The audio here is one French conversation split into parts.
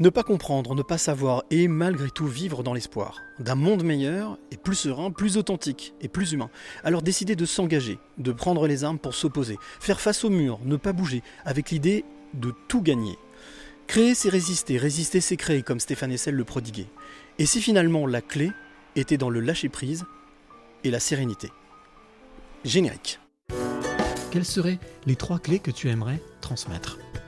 Ne pas comprendre, ne pas savoir et malgré tout vivre dans l'espoir d'un monde meilleur et plus serein, plus authentique et plus humain. Alors décider de s'engager, de prendre les armes pour s'opposer, faire face au mur, ne pas bouger, avec l'idée de tout gagner. Créer c'est résister, résister c'est créer comme Stéphane Essel le prodiguait. Et si finalement la clé était dans le lâcher-prise et la sérénité? Générique. Quelles seraient les trois clés que tu aimerais transmettre?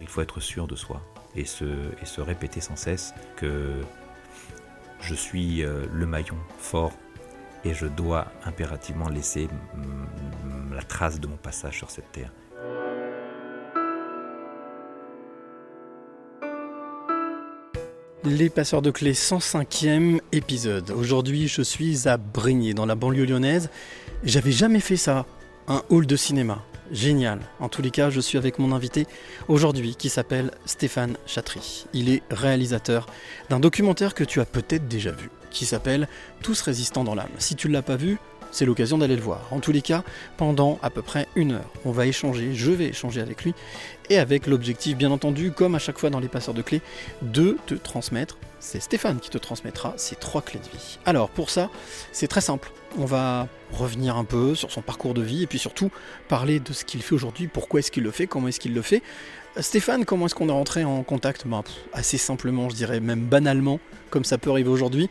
Il faut être sûr de soi et se, et se répéter sans cesse que je suis euh, le maillon fort et je dois impérativement laisser la trace de mon passage sur cette terre. Les passeurs de clés 105e épisode. Aujourd'hui, je suis à Brigny, dans la banlieue lyonnaise. J'avais jamais fait ça, un hall de cinéma génial. En tous les cas, je suis avec mon invité aujourd'hui qui s'appelle Stéphane Chatry. Il est réalisateur d'un documentaire que tu as peut-être déjà vu, qui s'appelle Tous résistants dans l'âme. Si tu ne l'as pas vu, c'est l'occasion d'aller le voir. En tous les cas, pendant à peu près une heure, on va échanger, je vais échanger avec lui, et avec l'objectif, bien entendu, comme à chaque fois dans les passeurs de clés, de te transmettre, c'est Stéphane qui te transmettra ces trois clés de vie. Alors pour ça, c'est très simple. On va revenir un peu sur son parcours de vie et puis surtout parler de ce qu'il fait aujourd'hui, pourquoi est-ce qu'il le fait, comment est-ce qu'il le fait. Stéphane, comment est-ce qu'on est rentré en contact? Bah, Assez simplement, je dirais même banalement, comme ça peut arriver aujourd'hui.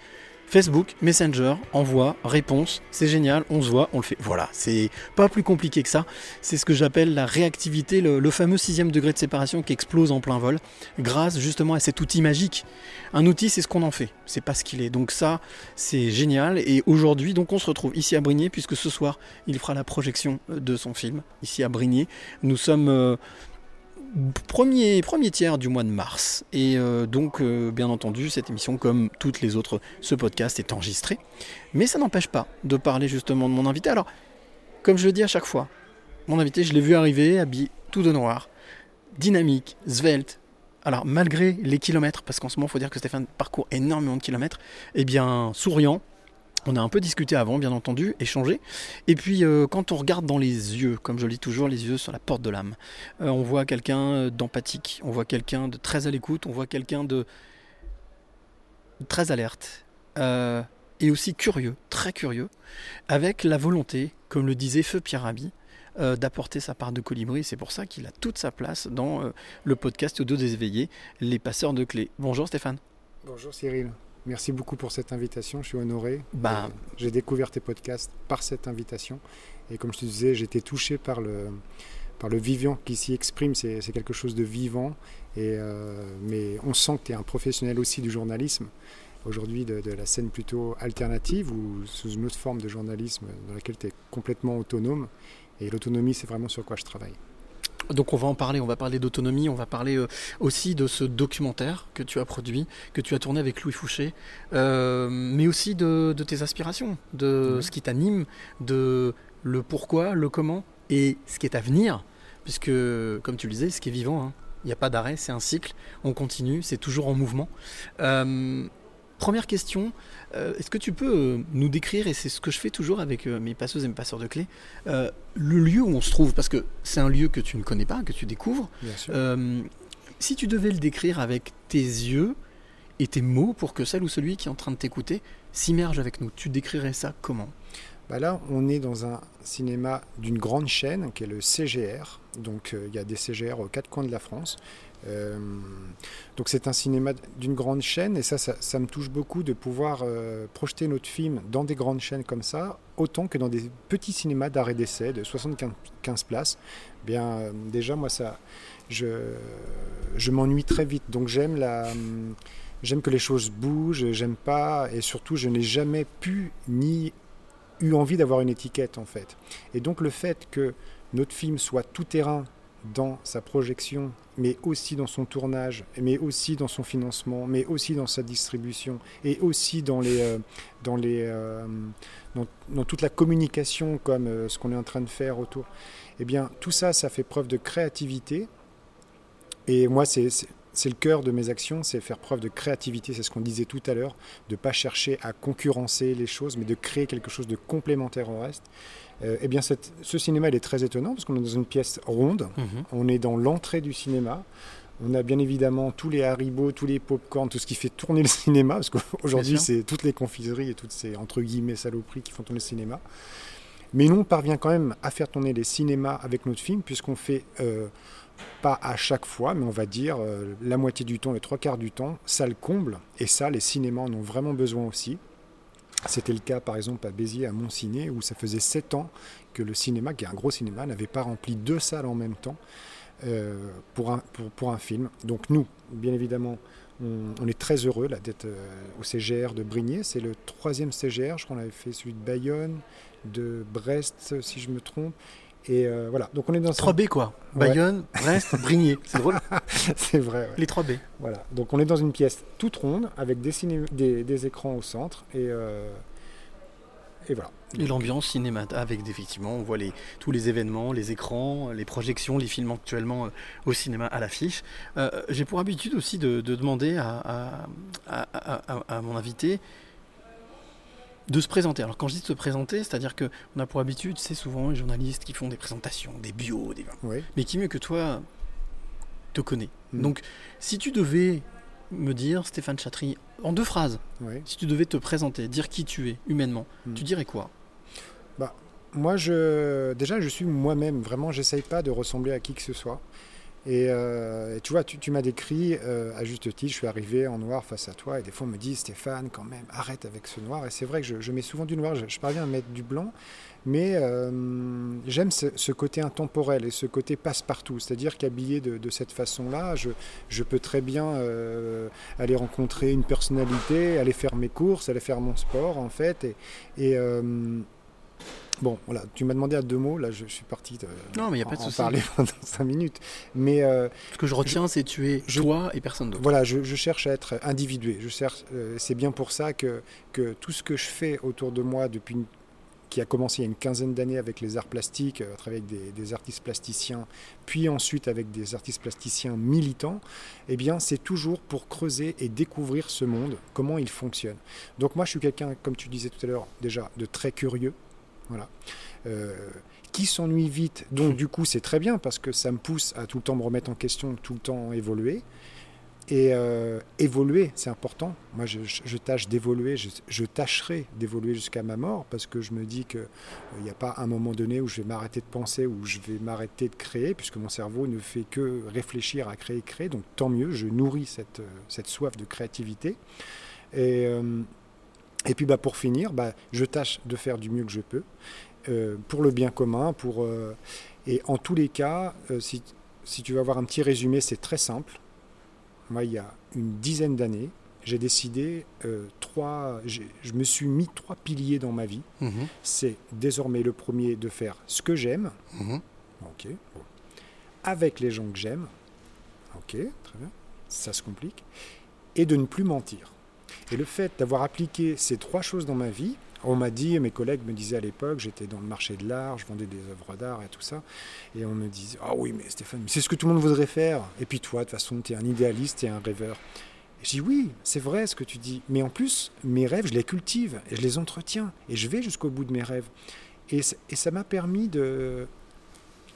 Facebook, Messenger, envoi, réponse, c'est génial, on se voit, on le fait. Voilà, c'est pas plus compliqué que ça. C'est ce que j'appelle la réactivité, le, fameux sixième degré de séparation qui explose en plein vol, grâce justement à cet outil magique. Un outil, c'est ce qu'on en fait, c'est pas ce qu'il est. Donc ça, c'est génial. Et aujourd'hui, donc on se retrouve ici à Brigné, puisque ce soir, il fera la projection de son film ici à Brigné. Nous sommes euh, premier, premier tiers du mois de mars. Et euh, donc, euh, bien entendu, cette émission, comme toutes les autres, ce podcast est enregistré. Mais ça n'empêche pas de parler justement de mon invité. Alors, comme je le dis à chaque fois, mon invité, je l'ai vu arriver, habillé tout de noir, dynamique, svelte. Alors, malgré les kilomètres, parce qu'en ce moment, il faut dire que Stéphane parcourt énormément de kilomètres, eh bien, souriant, on a un peu discuté avant, bien entendu, échangé. Et puis, euh, quand on regarde dans les yeux, comme je le dis toujours, les yeux sur la porte de l'âme, euh, on voit quelqu'un euh, d'empathique, on voit quelqu'un de très à l'écoute, on voit quelqu'un de très alerte et aussi curieux, très curieux, avec la volonté, comme le disait Feu Pierre Rabhi, d'apporter sa part de colibri. C'est pour ça qu'il a toute sa place dans le podcast Deux des éveillés, les passeurs de clés. Bonjour Stéphane. Bonjour Cyril. Merci beaucoup pour cette invitation, je suis honoré. Bah, j'ai découvert tes podcasts par cette invitation. Et comme je te disais, j'étais touché par le, par le vivant qui s'y exprime. C'est quelque chose de vivant. Et, euh, mais on sent que tu es un professionnel aussi du journalisme. Aujourd'hui, de, de, la scène plutôt alternative ou sous une autre forme de journalisme dans laquelle tu es complètement autonome. Et l'autonomie, c'est vraiment sur quoi je travaille. Donc on va en parler, on va parler d'autonomie, on va parler euh, aussi de ce documentaire que tu as produit, que tu as tourné avec Louis Fouché, euh, mais aussi de, tes aspirations, de ce qui t'anime, de le pourquoi, le comment et ce qui est à venir, puisque comme tu le disais, ce qui est vivant, hein, il n'y a pas d'arrêt, c'est un cycle, on continue, c'est toujours en mouvement. Euh, première question, euh, est-ce que tu peux euh, nous décrire, et c'est ce que je fais toujours avec euh, mes passeuses et mes passeurs de clés, le lieu où on se trouve? Parce que c'est un lieu que tu ne connais pas, que tu découvres. si tu devais le décrire avec tes yeux et tes mots pour que celle ou celui qui est en train de t'écouter s'immerge avec nous, tu décrirais ça comment? Bah là, on est dans un cinéma d'une grande chaîne qui est le CGR. Donc il y a des CGR aux quatre coins de la France. Euh, donc c'est un cinéma d'une grande chaîne et ça, ça, me touche beaucoup de pouvoir euh, projeter notre film dans des grandes chaînes comme ça, autant que dans des petits cinémas d'arrêt d'essai de 75 places. Bien, euh, déjà moi ça, je, je m'ennuie très vite. Donc j'aime la, j'aime que les choses bougent, j'aime pas et surtout je n'ai jamais pu ni eu envie d'avoir une étiquette en fait. Et donc le fait que notre film soit tout terrain dans sa projection, mais aussi dans son tournage, mais aussi dans son financement, mais aussi dans sa distribution, et aussi dans, les, euh, dans, les, euh, dans, toute la communication, comme euh, ce qu'on est en train de faire autour, eh bien, tout ça, ça fait preuve de créativité. Et moi, c'est le cœur de mes actions, c'est faire preuve de créativité, c'est ce qu'on disait tout à l'heure, de ne pas chercher à concurrencer les choses, mais de créer quelque chose de complémentaire au reste. Euh, eh bien, cette- ce cinéma, il est très étonnant parce qu'on est dans une pièce ronde, Mhm. on est dans l'entrée du cinéma. On a bien évidemment tous les haribots, tous les pop-corn, tout ce qui fait tourner le cinéma, parce qu'aujourd'hui, c'est toutes les confiseries et toutes ces, entre guillemets, saloperies qui font tourner le cinéma. Mais nous, on parvient quand même à faire tourner les cinémas avec notre film, puisqu'on fait, euh, pas à chaque fois, mais on va dire euh, la moitié du temps, les trois quarts du temps, ça le comble. Et ça, les cinémas en ont vraiment besoin aussi. C'était le cas, par exemple, à Béziers, à Montciné, où ça faisait sept ans que le cinéma, qui est un gros cinéma, n'avait pas rempli deux salles en même temps euh, pour, un, film. Donc nous, bien évidemment, on, est très heureux d'être euh, au CGR de Brigné. C'est le troisième CGR, je crois qu'on avait fait celui de Bayonne, de Brest, si je me trompe. Et euh, voilà, donc on est dans 3B quoi. Ouais. Bayonne, Brest, Brigné. C'est drôle. C'est vrai. ouais. Les 3B. Voilà, donc on est dans une pièce toute ronde avec des, ciné- des, des écrans au centre et, euh, et voilà. Et l'ambiance cinéma, avec effectivement, on voit les, tous les événements, les écrans, les projections, les films actuellement euh, au cinéma à l'affiche. Euh, J'ai pour habitude aussi de, de demander à, à- à- à- à mon invité de se présenter. Alors quand je dis de se présenter, c'est-à-dire que on a pour habitude, c'est souvent les journalistes qui font des présentations, des bios, des... Oui. mais qui mieux que toi te connaît. Mm. Donc si tu devais me dire, Stéphane Chatry, en deux phrases, Oui. si tu devais te présenter, dire qui tu es humainement, Mm. tu dirais quoi? Moi, je, déjà, je suis moi-même. Vraiment, j'essaye pas de ressembler à qui que ce soit. Et, euh, et tu vois, tu, m'as décrit euh, à juste titre, je suis arrivé en noir face à toi, et des fois on me dit Stéphane, quand même, arrête avec ce noir. Et c'est vrai que je, mets souvent du noir, je, parviens à mettre du blanc, mais euh, j'aime ce, côté intemporel et ce côté passe-partout. C'est-à-dire qu'habillé de, cette façon-là, je, peux très bien aller rencontrer une personnalité, aller faire mes courses, aller faire mon sport, en fait. Bon, voilà, tu m'as demandé à deux mots, là je, je suis parti de, Non, mais n'y a en- pas de en parler pendant cinq minutes. Mais euh, Ce que je retiens, c'est tu es je- toi et personne d'autre. voilà, je, je cherche à être individué. Je cherche, euh, c'est bien pour ça que, que tout ce que je fais autour de moi depuis une- qui a commencé il y a une quinzaine d'années avec les arts plastiques, euh, à travers des, des artistes plasticiens, puis ensuite avec des artistes plasticiens militants, eh bien c'est toujours pour creuser et découvrir ce monde, comment il fonctionne. Donc moi je suis quelqu'un, comme tu disais tout à l'heure, déjà de très curieux, voilà. Euh, qui s'ennuie vite, donc du coup c'est très bien parce que ça me pousse à tout le temps me remettre en question, tout le temps évoluer. Et euh, évoluer, c'est important. Moi, je, tâche d'évoluer, je, tâcherai d'évoluer jusqu'à ma mort parce que je me dis qu'il n'y a pas un moment donné où je vais m'arrêter de penser, où je vais m'arrêter de créer, puisque mon cerveau ne fait que réfléchir à créer, créer. Donc tant mieux, je nourris cette, euh, soif de créativité. Et, euh, et puis bah, pour finir, bah, je tâche de faire du mieux que je peux euh, pour le bien commun. Pour, euh, et en tous les cas, euh, si, si tu veux avoir un petit résumé, c'est très simple. Moi, il y a une dizaine d'années, j'ai décidé trois. Je me suis mis trois piliers dans ma vie. Mhm, C'est désormais le premier de faire ce que j'aime, mhm. ok, bon. avec les gens que j'aime, ok, très bien, ça se complique, et de ne plus mentir. Et le fait d'avoir appliqué ces trois choses dans ma vie, on m'a dit, mes collègues me disaient à l'époque, j'étais dans le marché de l'art, je vendais des œuvres d'art et tout ça, et on me disait, ah oui, mais Stéphane, c'est ce que tout le monde voudrait faire. Et puis toi, de toute façon, tu es un idéaliste, es un rêveur. Et je dis, oui, c'est vrai ce que tu dis, mais en plus, mes rêves, je les cultive, et je les entretiens, et je vais jusqu'au bout de mes rêves. Et, et ça m'a permis de,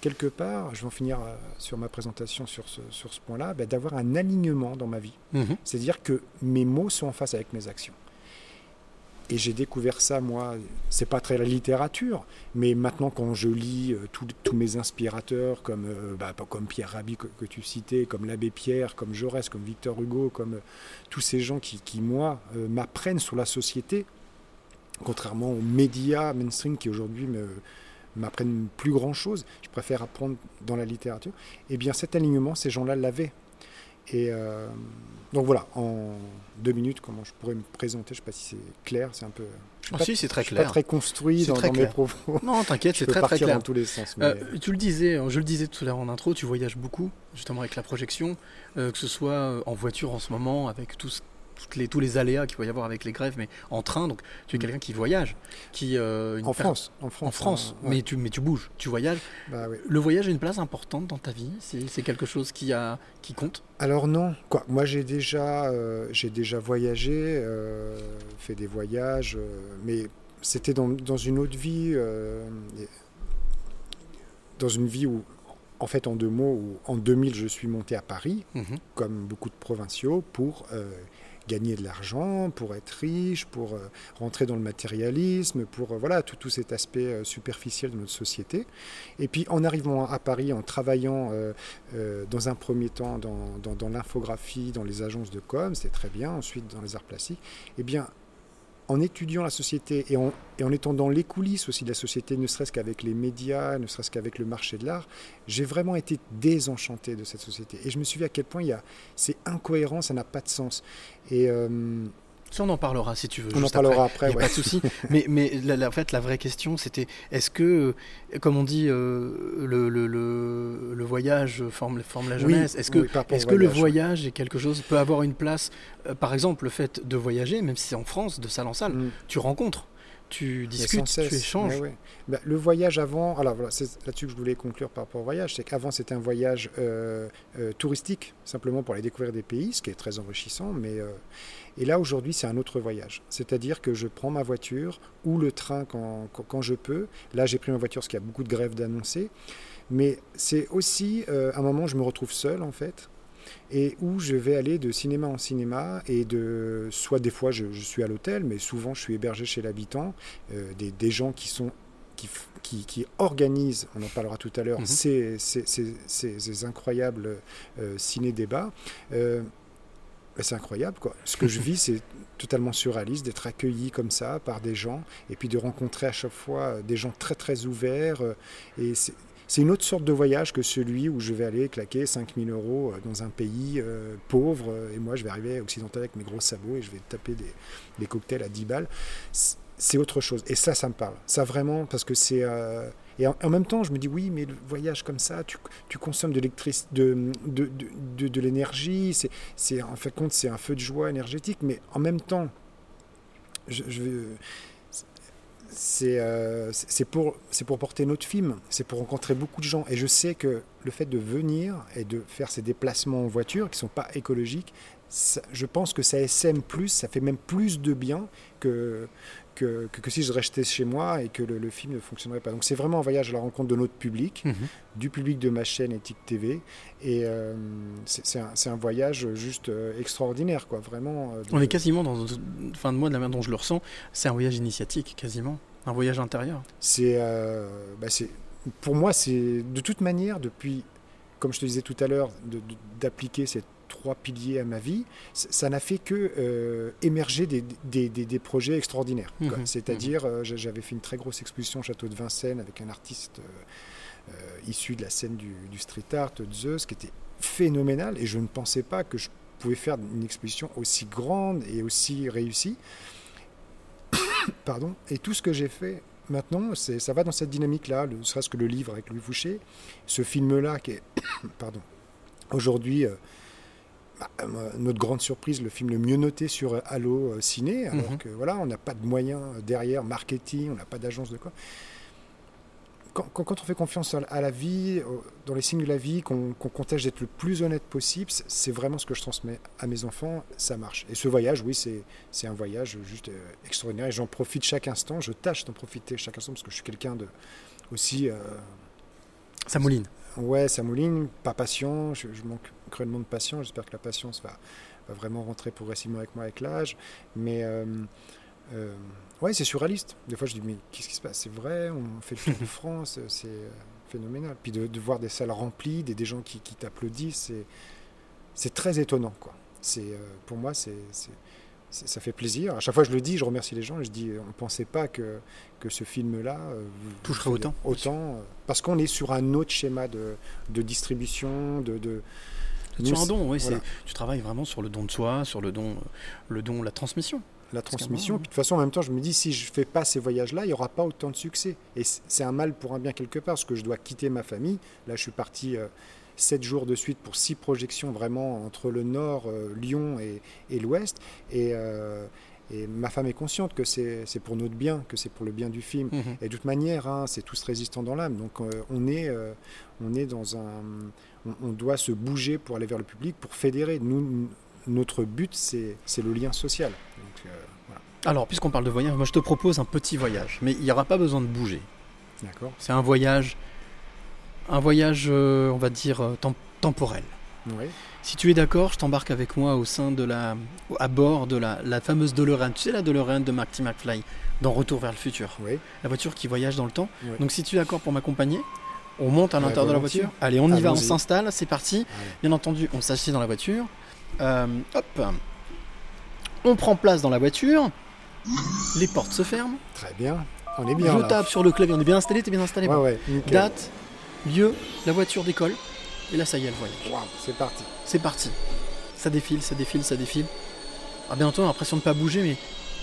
quelque part, je vais en finir euh, sur ma présentation sur ce, sur ce point-là, bah, d'avoir un alignement dans ma vie. Mhm. C'est-à-dire que mes mots sont en face avec mes actions. Et j'ai découvert ça, moi, c'est pas très la littérature, mais maintenant quand je lis euh, tous- mes inspirateurs, comme, euh, bah, comme Pierre Rabhi que, que tu citais, comme l'abbé Pierre, comme Jaurès, comme Victor Hugo, comme euh, tous ces gens qui, qui, moi, m'apprennent sur la société, contrairement aux médias mainstream qui aujourd'hui me m'apprennent plus grand chose, je préfère apprendre dans la littérature, eh bien cet alignement, ces gens-là l'avaient. Et euh, donc voilà, en deux minutes, comment je pourrais me présenter, je ne sais pas si c'est clair, c'est un peu... Je suis Ah si, c'est très je suis clair. pas très construit dans, très dans mes propos. Non, t'inquiète, c'est très très clair. dans tous les sens. mais- Euh, tu le disais, je le disais tout à l'heure en intro, tu voyages beaucoup, justement avec la projection, euh, que ce soit en voiture en ce moment, avec tout ce- toutes les, tous les aléas qu'il va y avoir avec les grèves, mais en train, donc tu es Mm. quelqu'un qui voyage, qui euh, une en per- France, en France. en France, ouais. mais tu mais tu bouges, tu voyages. Bah oui. Le voyage a une place importante dans ta vie, c'est quelque chose qui a qui compte? Alors non, quoi? Moi j'ai déjà, euh, j'ai déjà voyagé, euh, fait des voyages, euh, mais c'était dans, dans une autre vie, euh, dans une vie où, en fait, en deux mots, en 2000 je suis monté à Paris, Mhm. comme beaucoup de provinciaux, pour euh, gagner de l'argent, pour être riche, pour euh, rentrer dans le matérialisme, pour euh, voilà tout, tout cet aspect euh, superficiel de notre société. Et puis en arrivant à Paris, en travaillant dans un premier temps dans, dans- dans l'infographie, dans les agences de com, c'est très bien, ensuite dans les arts plastiques, eh bien en étudiant la société et en, étant dans les coulisses aussi de la société, ne serait-ce qu'avec les médias, ne serait-ce qu'avec le marché de l'art, j'ai vraiment été désenchanté de cette société. Et je me suis dit à quel point il y a, c'est incohérent, ça n'a pas de sens. Et euh, Ça, on en parlera si tu veux. on en parlera après. après. Il n'y a ouais. pas de souci. mais mais la, la- en fait, la vraie question, c'était est-ce que, euh, comme on dit, euh, le, le, le, le voyage forme, forme la Oui, jeunesse Est-ce que, oui, est-ce le voyage, est quelque chose peut avoir une place euh, Par exemple, le fait de voyager, même si c'est en France, de salle en salle, Mm. tu rencontres, tu discutes, cesse. tu échanges. Ouais. Bah, le voyage avant, alors voilà, c'est là-dessus que je voulais conclure par rapport au voyage, c'est qu'avant c'était un voyage euh, euh, touristique, simplement pour aller découvrir des pays, ce qui est très enrichissant, mais euh, et là aujourd'hui c'est un autre voyage, c'est-à-dire que je prends ma voiture ou le train quand, quand, quand je peux. Là j'ai pris ma voiture parce qu'il y a beaucoup de grèves d'annoncer, mais c'est aussi euh, un moment où je me retrouve seul en fait et où je vais aller de cinéma en cinéma et de soit des fois je, je suis à l'hôtel mais souvent je suis hébergé chez l'habitant euh, des, des gens qui sont qui, qui, qui organisent, on en parlera tout à l'heure, Mhm. ces, ces, ces- ces- ces incroyables euh, ciné-débats. Euh, c'est incroyable, quoi. Ce que je vis, c'est totalement surréaliste d'être accueilli comme ça par des gens et puis de rencontrer à chaque fois euh, des gens très très ouverts. euh, et c'est une autre sorte de voyage que celui où je vais aller claquer 5000 euros euh, dans un pays pauvre et moi je vais arriver occidental avec mes gros sabots et je vais taper des, cocktails à 10 balles. C'est- autre chose. Et ça, ça me parle. Ça vraiment, parce que c'est. Et en, même temps, je me dis, oui, mais le voyage comme ça, tu, consommes de l'électricité, de, de, de, de- l'énergie. C'est, en fait, compte, c'est un feu de joie énergétique. Mais en même temps, euh, c'est c'est pour, c'est pour porter notre film, c'est pour rencontrer beaucoup de gens. Et je sais que le fait de venir et de faire ces déplacements en voiture qui ne sont pas écologiques, je pense que ça SM plus, ça fait même plus de bien que, que, que, que si je restais chez moi et que le, le film ne fonctionnerait pas. Donc c'est vraiment un voyage à la rencontre de notre public, Mhm. du public de ma chaîne Ethic TV. Et euh, c'est un, voyage juste euh, extraordinaire, quoi. Vraiment. euh, de- On est quasiment dans, enfin de moi de la manière dont je le ressens, c'est un voyage initiatique quasiment, un voyage intérieur. C'est, euh, bah, pour moi, c'est de toute manière, depuis, comme je te disais tout à l'heure, d'appliquer ces trois piliers à ma vie, ça n'a fait que euh, émerger des, des, des- des projets extraordinaires. Mhm, C'est-à-dire, euh, j'a- j'avais fait une très grosse exposition au château de Vincennes avec un artiste euh, euh, issu de la scène du, du street art, Zeus, qui était phénoménal, et je ne pensais pas que je pouvais faire une exposition aussi grande et aussi réussie. Pardon. Et tout ce que j'ai fait maintenant, ça va dans cette dynamique-là, ne serait-ce que le livre avec Louis Fouché, ce film-là qui est, pardon, aujourd'hui, euh, euh, notre grande surprise, le film le mieux noté sur euh, Allo euh, Ciné, alors Mhm. que voilà, on n'a pas de moyens derrière, marketing, on n'a pas d'agence de quoi. Quand, quand- quand on fait confiance à, la vie, au- dans les signes de la vie, qu'on, qu'on conteste d'être le plus honnête possible, c'est, vraiment ce que je transmets à mes enfants, ça marche. Et ce voyage, oui, c'est, un voyage juste euh, extraordinaire et j'en profite chaque instant, je tâche d'en profiter chaque instant parce que je suis quelqu'un de aussi... euh, Ça mouline. Ouais, ça mouline, pas patient, je, je manque cruellement de patience, j'espère que la patience va, va vraiment rentrer progressivement avec moi avec l'âge, mais euh, euh, ouais, c'est surréaliste. Des fois je dis, mais qu'est-ce qui se passe? C'est vrai, on fait le tour de France, c'est euh, phénoménal. Puis de, de voir des salles remplies, des, des gens qui, qui t'applaudissent, c'est, très étonnant, quoi. Euh, pour moi, c'est- ça fait plaisir. À chaque fois je le dis, je remercie les gens, et je dis, on ne pensait pas que, que ce film-là euh, Toucherait autant. Autant, euh, parce qu'on est sur un autre schéma de, de distribution, de, de, sur un don, oui, voilà. tu travailles vraiment sur le don de soi, sur le don, le don, la transmission. la transmission. Puis de toute façon, en même temps, je me dis, si je fais pas ces voyages-là, il n'y aura pas autant de succès. Et c'est un mal pour un bien quelque part, parce que je dois quitter ma famille. Là, je suis parti euh, sept jours de suite pour six projections vraiment entre le nord, euh, Lyon et, et l'ouest. Et, euh, et ma femme est consciente que c'est pour notre bien, que c'est pour le bien du film. Mhm. Et de toute manière, hein, c'est tous résistants dans l'âme. Donc euh, on, est, on est dans un. On, on doit se bouger pour aller vers le public, pour fédérer. Nous, notre but, c'est le lien social. Donc, voilà. Alors, puisqu'on parle de voyage, moi je te propose un petit voyage, mais il n'y aura pas besoin de bouger. D'accord C'est un voyage, un voyage, euh, on va dire, euh, tem- temporel. Oui. Si tu es d'accord, je t'embarque avec moi au sein de la, à bord de la, la fameuse DeLorean. Tu sais la DeLorean de Marty McFly dans Retour vers le futur, Oui. la voiture qui voyage dans le temps. Oui. Donc si tu es d'accord pour m'accompagner, on monte à l'intérieur de la voiture. Allez, on y va, on s'installe, c'est parti. Allez. Bien entendu, on s'assied dans la voiture. Euh, hop, on prend place dans la voiture. Les portes se ferment. Très bien. On est bien je là. tape sur le clavier. On est bien installé, t'es bien installé. Ouais, bon. ouais. nickel. Date, lieu, la voiture décolle. Et là, ça y est, elle voyage. Waouh, c'est parti. C'est parti. Ça défile, ça défile, ça défile. Ah, bien entendu, l'impression de pas bouger, mais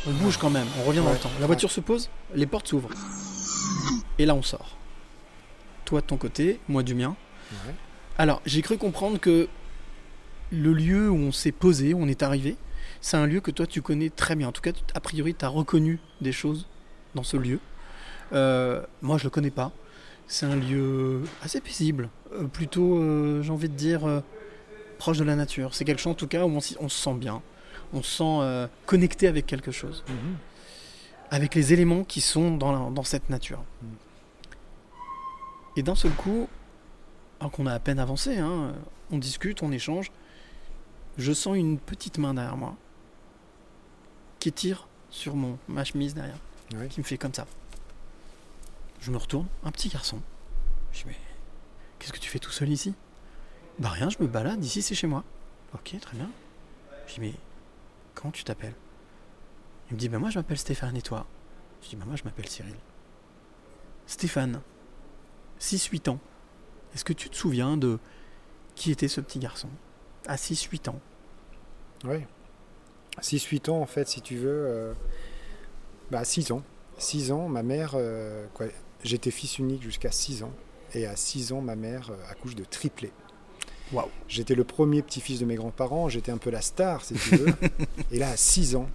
on bouge quand même. On revient dans le temps. La ouais. voiture se pose, les portes s'ouvrent. Et là, on sort. Toi de ton côté, moi du mien. Ouais. Alors, j'ai cru comprendre que le lieu où on s'est posé, où on est arrivé, c'est un lieu que toi tu connais très bien. En tout cas, a priori, tu as reconnu des choses dans ce lieu. Euh, moi, je le connais pas. C'est un lieu assez paisible, euh, plutôt, euh, j'ai envie de dire, euh, proche de la nature. C'est quelque chose, en tout cas, où on, se sent bien. On se sent euh, connecté avec quelque chose, Mhm. avec les éléments qui sont dans, la- dans cette nature. Mhm. Et d'un seul coup, alors qu'on a à peine avancé, hein, on discute, on échange, je sens une petite main derrière moi qui tire sur mon, ma chemise derrière, qui me fait comme ça. Je me retourne, un petit garçon. Je dis mais qu'est-ce que tu fais tout seul ici? Bah rien, je me balade, ici c'est chez moi. Ok, très bien. Je dis mais comment tu t'appelles? Il me dit bah moi je m'appelle Stéphane et toi? Je dis bah moi je m'appelle Cyril. Stéphane, 6-8 ans. Est-ce que tu te souviens de qui était ce petit garçon? À 6-8 ans. Oui. 6-8 ans, en fait, si tu veux. euh, Bah, 6 ans. 6 ans, ma mère. euh, J'étais fils unique jusqu'à 6 ans. Et à 6 ans, ma mère euh, accouche de triplé. Waouh. J'étais le premier petit-fils de mes grands-parents. J'étais un peu la star, si tu veux. et là, à 6 ans,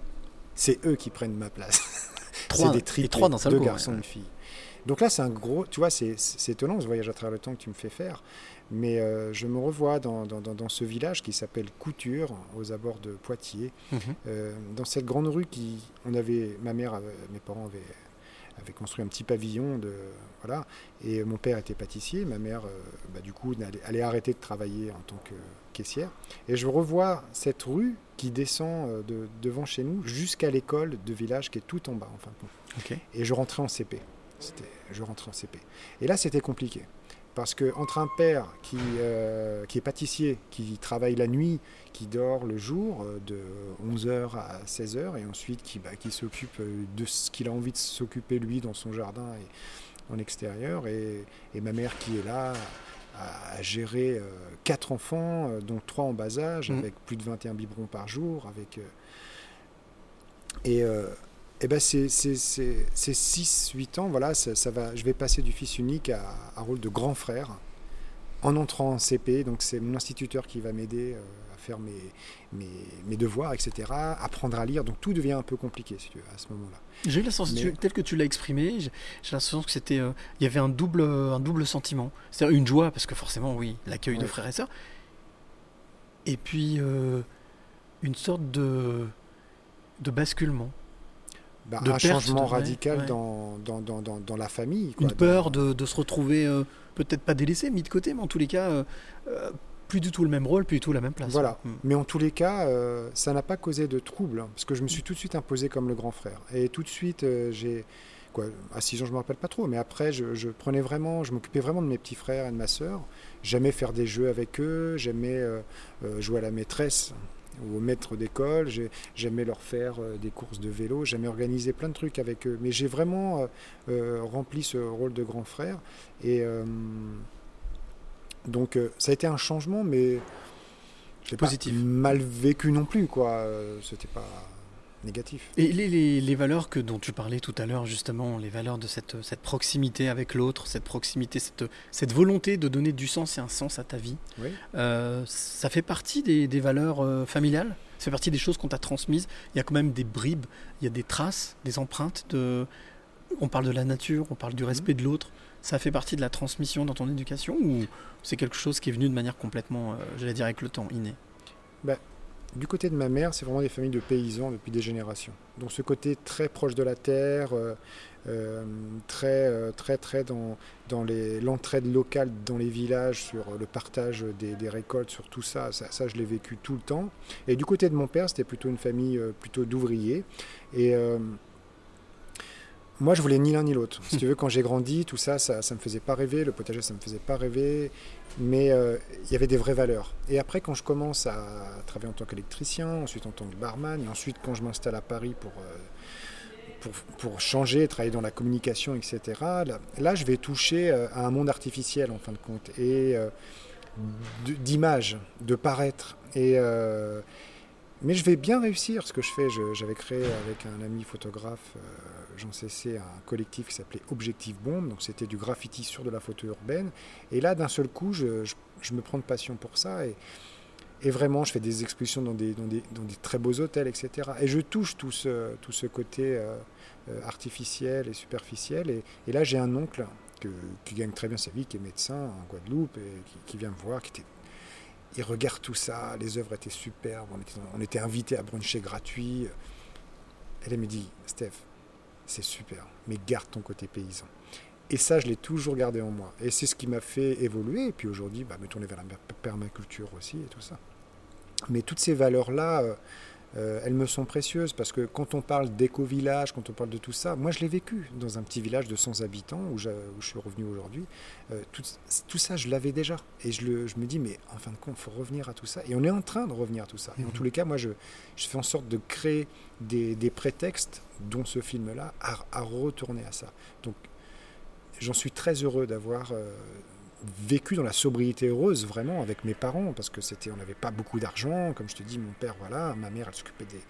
c'est eux qui prennent ma place. Trois- c'est des et triplés, trois seul deux coup, garçons, ouais. une fille. Donc là, c'est un gros, tu vois, c'est c'est étonnant ce voyage à travers le temps que tu me fais faire, mais euh, je me revois dans, dans- dans- dans ce village qui s'appelle Couture, aux abords de Poitiers, Mhm. euh, dans cette grande rue qui, on avait, ma mère, avait- mes parents avaient, avaient construit un petit pavillon de, voilà, et mon père était pâtissier, ma mère, euh, bah, du coup, allait, allait arrêter de travailler en tant que caissière, et je revois cette rue qui descend euh, de- devant chez nous jusqu'à l'école de village qui est tout en bas, en fin de compte. Ok. Et je rentrais en CP. Je rentrais en CP. Et là, c'était compliqué. Parce que entre un père qui, euh, qui est pâtissier, qui travaille la nuit, qui dort le jour euh, de 11h à 16h, et ensuite qui, bah, qui s'occupe euh, de ce qu'il a envie de s'occuper lui dans son jardin et en extérieur, et, et ma mère qui est là à, à gérer euh, quatre enfants, euh, dont trois en bas âge, Mhm. avec plus de 21 biberons par jour, avec... euh, et, eh ben c'est 6-8 ans, voilà, ça, ça va, je vais passer du fils unique à un rôle de grand frère en entrant en CP. Donc c'est mon instituteur qui va m'aider à faire mes, mes, mes devoirs, etc., apprendre à lire. Donc tout devient un peu compliqué si tu veux, à ce moment-là. J'ai eu la sensation, tel que tu l'as exprimé, j'ai l'impression que c'était, euh, il y avait un double, un double sentiment. C'est-à-dire une joie parce que forcément, oui, l'accueil de frères et sœurs, et puis euh, une sorte de, de basculement, Bah, De un perte, changement radical ouais. Dans, dans, dans, dans, la famille. quoi, une peur de, de se retrouver euh, peut-être pas délaissé, mis de côté, mais en tous les cas, euh, euh, plus du tout le même rôle, plus du tout la même place. Voilà. Mm. Mais en tous les cas, euh, ça n'a pas causé de trouble, hein, parce que je me suis tout de suite imposé comme le grand frère. Et tout de suite, euh, j'ai. Quoi, à 6 ans, je ne me rappelle pas trop, mais après, je, je prenais vraiment, je m'occupais vraiment de mes petits frères et de ma sœur. J'aimais faire des jeux avec eux, j'aimais euh, jouer à la maîtresse ou au maître d'école, j'ai- j'aimais leur faire des courses de vélo, j'aimais organiser plein de trucs avec eux. Mais j'ai vraiment rempli ce rôle de grand frère. Et donc, euh, ça a été un changement, mais Positif. pas mal vécu non plus, quoi. Euh, C'était pas négatif. Et les, les- les valeurs que, dont tu parlais tout à l'heure, justement, les valeurs de cette, cette proximité avec l'autre, cette proximité, cette, cette volonté de donner du sens et un sens à ta vie, Oui. euh, ça fait partie des, des valeurs euh, familiales? Ça fait partie des choses qu'on t'a transmises? Il y a quand même des bribes, il y a des traces, des empreintes de... On parle de la nature, on parle du respect de l'autre. Ça fait partie de la transmission dans ton éducation ou c'est quelque chose qui est venu de manière complètement, euh, j'allais dire avec le temps, inné? Du côté de ma mère, c'est vraiment des familles de paysans depuis des générations. Donc ce côté très proche de la terre, euh, euh, très, euh, très, très dans, dans l'entraide locale dans les villages, sur le partage des, récoltes, sur tout ça, ça, ça, je l'ai vécu tout le temps. Et du côté de mon père, c'était plutôt une famille plutôt d'ouvriers. Et moi, je voulais ni l'un ni l'autre. Si tu veux, quand j'ai grandi, tout ça, ça ne me faisait pas rêver. Le potager, ça me faisait pas rêver. Mais euh, il y avait des vraies valeurs. Et après, quand je commence à travailler en tant qu'électricien, ensuite en tant que barman, et ensuite quand je m'installe à Paris pour, euh, pour, pour changer, travailler dans la communication, etc., là, là, je vais toucher euh, à un monde artificiel, en fin de compte, et d'image, de paraître. Et, mais je vais bien réussir ce que je fais. J'avais créé avec un ami photographe, euh, Jean Cessé, un collectif qui s'appelait Objectif Bombe. Donc c'était du graffiti sur de la photo urbaine. Et là, d'un seul coup, je, me prends de passion pour ça. Et, vraiment, je fais des expositions dans des, très beaux hôtels, etc. Et je touche tout ce, côté euh, euh, artificiel et superficiel. Et, là, j'ai un oncle qui gagne très bien sa vie, qui est médecin en Guadeloupe, et qui, qui vient me voir, qui était il regarde tout ça, les œuvres étaient superbes, on était, on était invités à bruncher gratuit. Elle me dit, Steph, c'est super, mais garde ton côté paysan. Et ça, je l'ai toujours gardé en moi. Et c'est ce qui m'a fait évoluer. Et puis aujourd'hui, bah, me tourner vers la per- permaculture aussi et tout ça. Mais toutes ces valeurs-là, euh, elles me sont précieuses parce que quand on parle d'éco-village, quand on parle de tout ça, moi je l'ai vécu dans un petit village de 100 habitants où, je suis revenu aujourd'hui. Euh, tout, tout ça, je l'avais déjà. Et je, le- je me dis, mais en fin de compte, il faut revenir à tout ça. Et on est en train de revenir à tout ça. Et en Mhm. tous les cas, moi, je, je fais en sorte de créer des, des prétextes, dont ce film-là, à, à retourner à ça. Donc, j'en suis très heureux d'avoir euh, vécu dans la sobriété heureuse, vraiment, avec mes parents, parce que c'était, on n'avait pas beaucoup d'argent. Comme je te dis, mon père, voilà, ma mère, elle s'occupait des,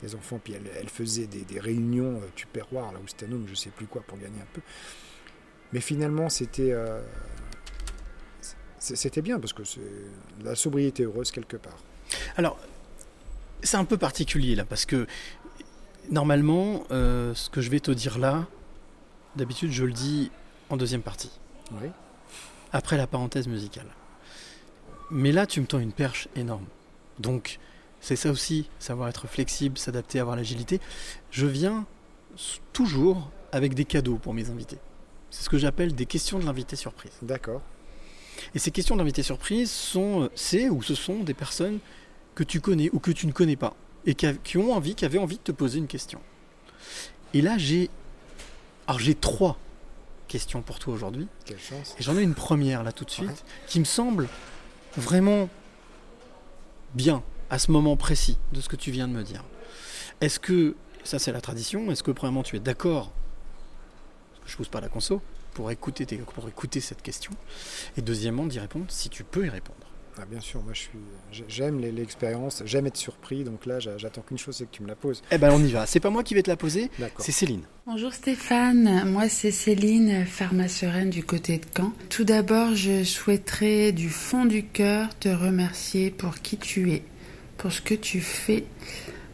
des enfants, puis elle, elle faisait des, des réunions euh, tupperware, là, ou stanum, je sais plus quoi, pour gagner un peu. Mais finalement, c'était. euh, c'était bien, parce que c'est la sobriété heureuse quelque part. Alors, c'est un peu particulier là, parce que normalement, euh, ce que je vais te dire là, d'habitude, je le dis en deuxième partie, Oui. Après la parenthèse musicale. Mais là, tu me tends une perche énorme. Donc, c'est ça aussi, savoir être flexible, s'adapter, avoir l'agilité. Je viens toujours avec des cadeaux pour mes invités. C'est ce que j'appelle des questions de l'invité surprise. D'accord. Et ces questions d'invité surprise sont, euh, c'est ou ce sont des personnes que tu connais ou que tu ne connais pas et qui, a- qui ont envie, qui avaient envie de te poser une question. Et là, j'ai, alors j'ai trois questions pour toi aujourd'hui. Quelle chance. Et j'en ai une première là tout de suite Ouais. qui me semble vraiment bien à ce moment précis de ce que tu viens de me dire. Est-ce que, ça c'est la tradition, est-ce que premièrement tu es d'accord je pousse pas la conso pour écouter, tes- pour écouter cette question. Et deuxièmement, d'y répondre si tu peux y répondre. Ah, bien sûr, moi je suis, j'ai- j'aime les- l'expérience, j'aime être surpris, donc là j'a- j'attends qu'une chose, c'est que tu me la poses. Eh ben on y va. C'est pas moi qui vais te la poser, c'est Céline. Bonjour Stéphane, moi c'est Céline, pharmacienne du côté de Caen. Tout d'abord, je souhaiterais du fond du cœur te remercier pour qui tu es, pour ce que tu fais,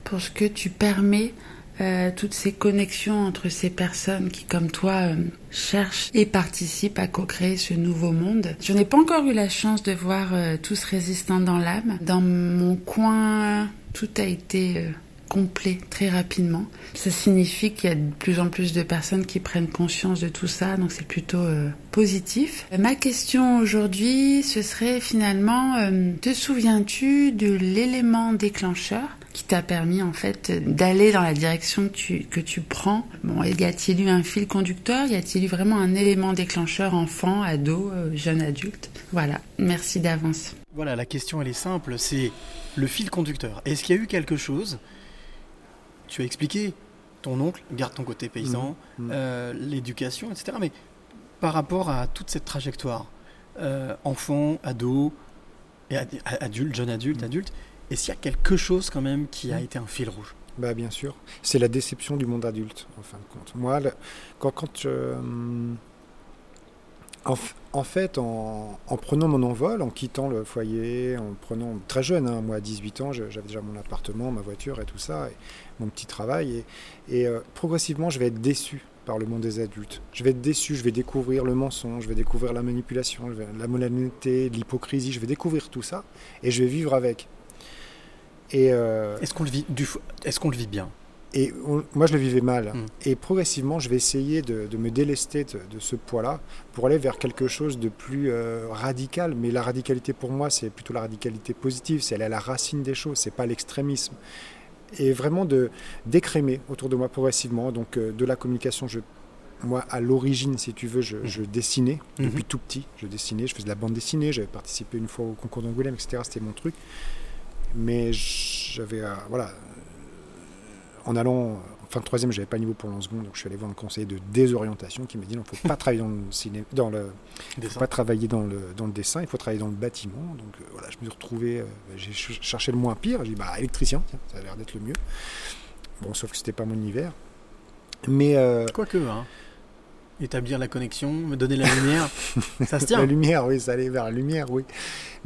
pour ce que tu permets, euh, toutes ces connexions entre ces personnes qui, comme toi, euh, cherchent et participent à co-créer ce nouveau monde. Je n'ai pas encore eu la chance de voir euh, tous résistants dans l'âme. Dans mon coin, tout a été... euh, complet très rapidement. Ça signifie qu'il y a de plus en plus de personnes qui prennent conscience de tout ça, donc c'est plutôt positif. Ma question aujourd'hui, ce serait finalement, te souviens-tu de l'élément déclencheur qui t'a permis en fait d'aller dans la direction que tu, que tu prends Bon, y a-t-il eu un fil conducteur? Y a-t-il eu vraiment un élément déclencheur enfant, ado, euh, jeune adulte? Voilà, merci d'avance. Voilà, la question elle est simple, c'est le fil conducteur. Est-ce qu'il y a eu quelque chose? Tu as expliqué ton oncle, garde ton côté paysan, Mhm. euh, l'éducation, etc. Mais par rapport à toute cette trajectoire, euh, enfant, ado, et ad- adulte, jeune adulte, adulte. Est-ce qu'il y a quelque chose quand même qui a été un fil rouge Bah bien sûr, c'est la déception du monde adulte en fin de compte. Moi, le- quand, quand je- en, f- en fait, en, en prenant mon envol, en quittant le foyer, en prenant très jeune, hein, moi à 18 ans, j'avais déjà mon appartement, ma voiture et tout ça, et mon petit travail, et, et, euh, progressivement, je vais être déçu par le monde des adultes. Je vais être déçu, je vais découvrir le mensonge, je vais découvrir la manipulation, vais- la malhonnêteté, l'hypocrisie, je vais découvrir tout ça, et je vais vivre avec. Et euh, Est-ce qu'on le vit du Est-ce qu'on le vit bien? et on- moi, je le vivais mal. Mm. Et progressivement, je vais essayer de, de me délester de, de ce poids-là pour aller vers quelque chose de plus euh, radical. Mais la radicalité, pour moi, c'est plutôt la radicalité positive. C'est aller à la racine des choses. C'est pas l'extrémisme. Et vraiment de d'écrémer autour de moi progressivement. Donc, euh, de la communication, je, moi, à l'origine, si tu veux, je, je dessinais Mhm. depuis tout petit. Je dessinais, je faisais de la bande dessinée. J'avais participé une fois au concours d'Angoulême, etc. C'était mon truc. Mais j'avais, euh, voilà, en allant en fin de troisième, j'avais pas le niveau pour l'an second, donc je suis allé voir un conseiller de désorientation qui m'a dit non, faut pas travailler dans le ciné, dans le, faut pas travailler dans le dans le dessin, il faut travailler dans le bâtiment. Donc euh, voilà, je me suis retrouvé, euh, j'ai ch- cherché le moins pire, j'ai dit bah électricien, tiens, ça a l'air d'être le mieux. Bon, sauf que c'était pas mon univers. Mais euh, Quoique, hein. Établir la connexion, me donner la lumière, ça se tient. La lumière, oui, ça allait vers la lumière, oui.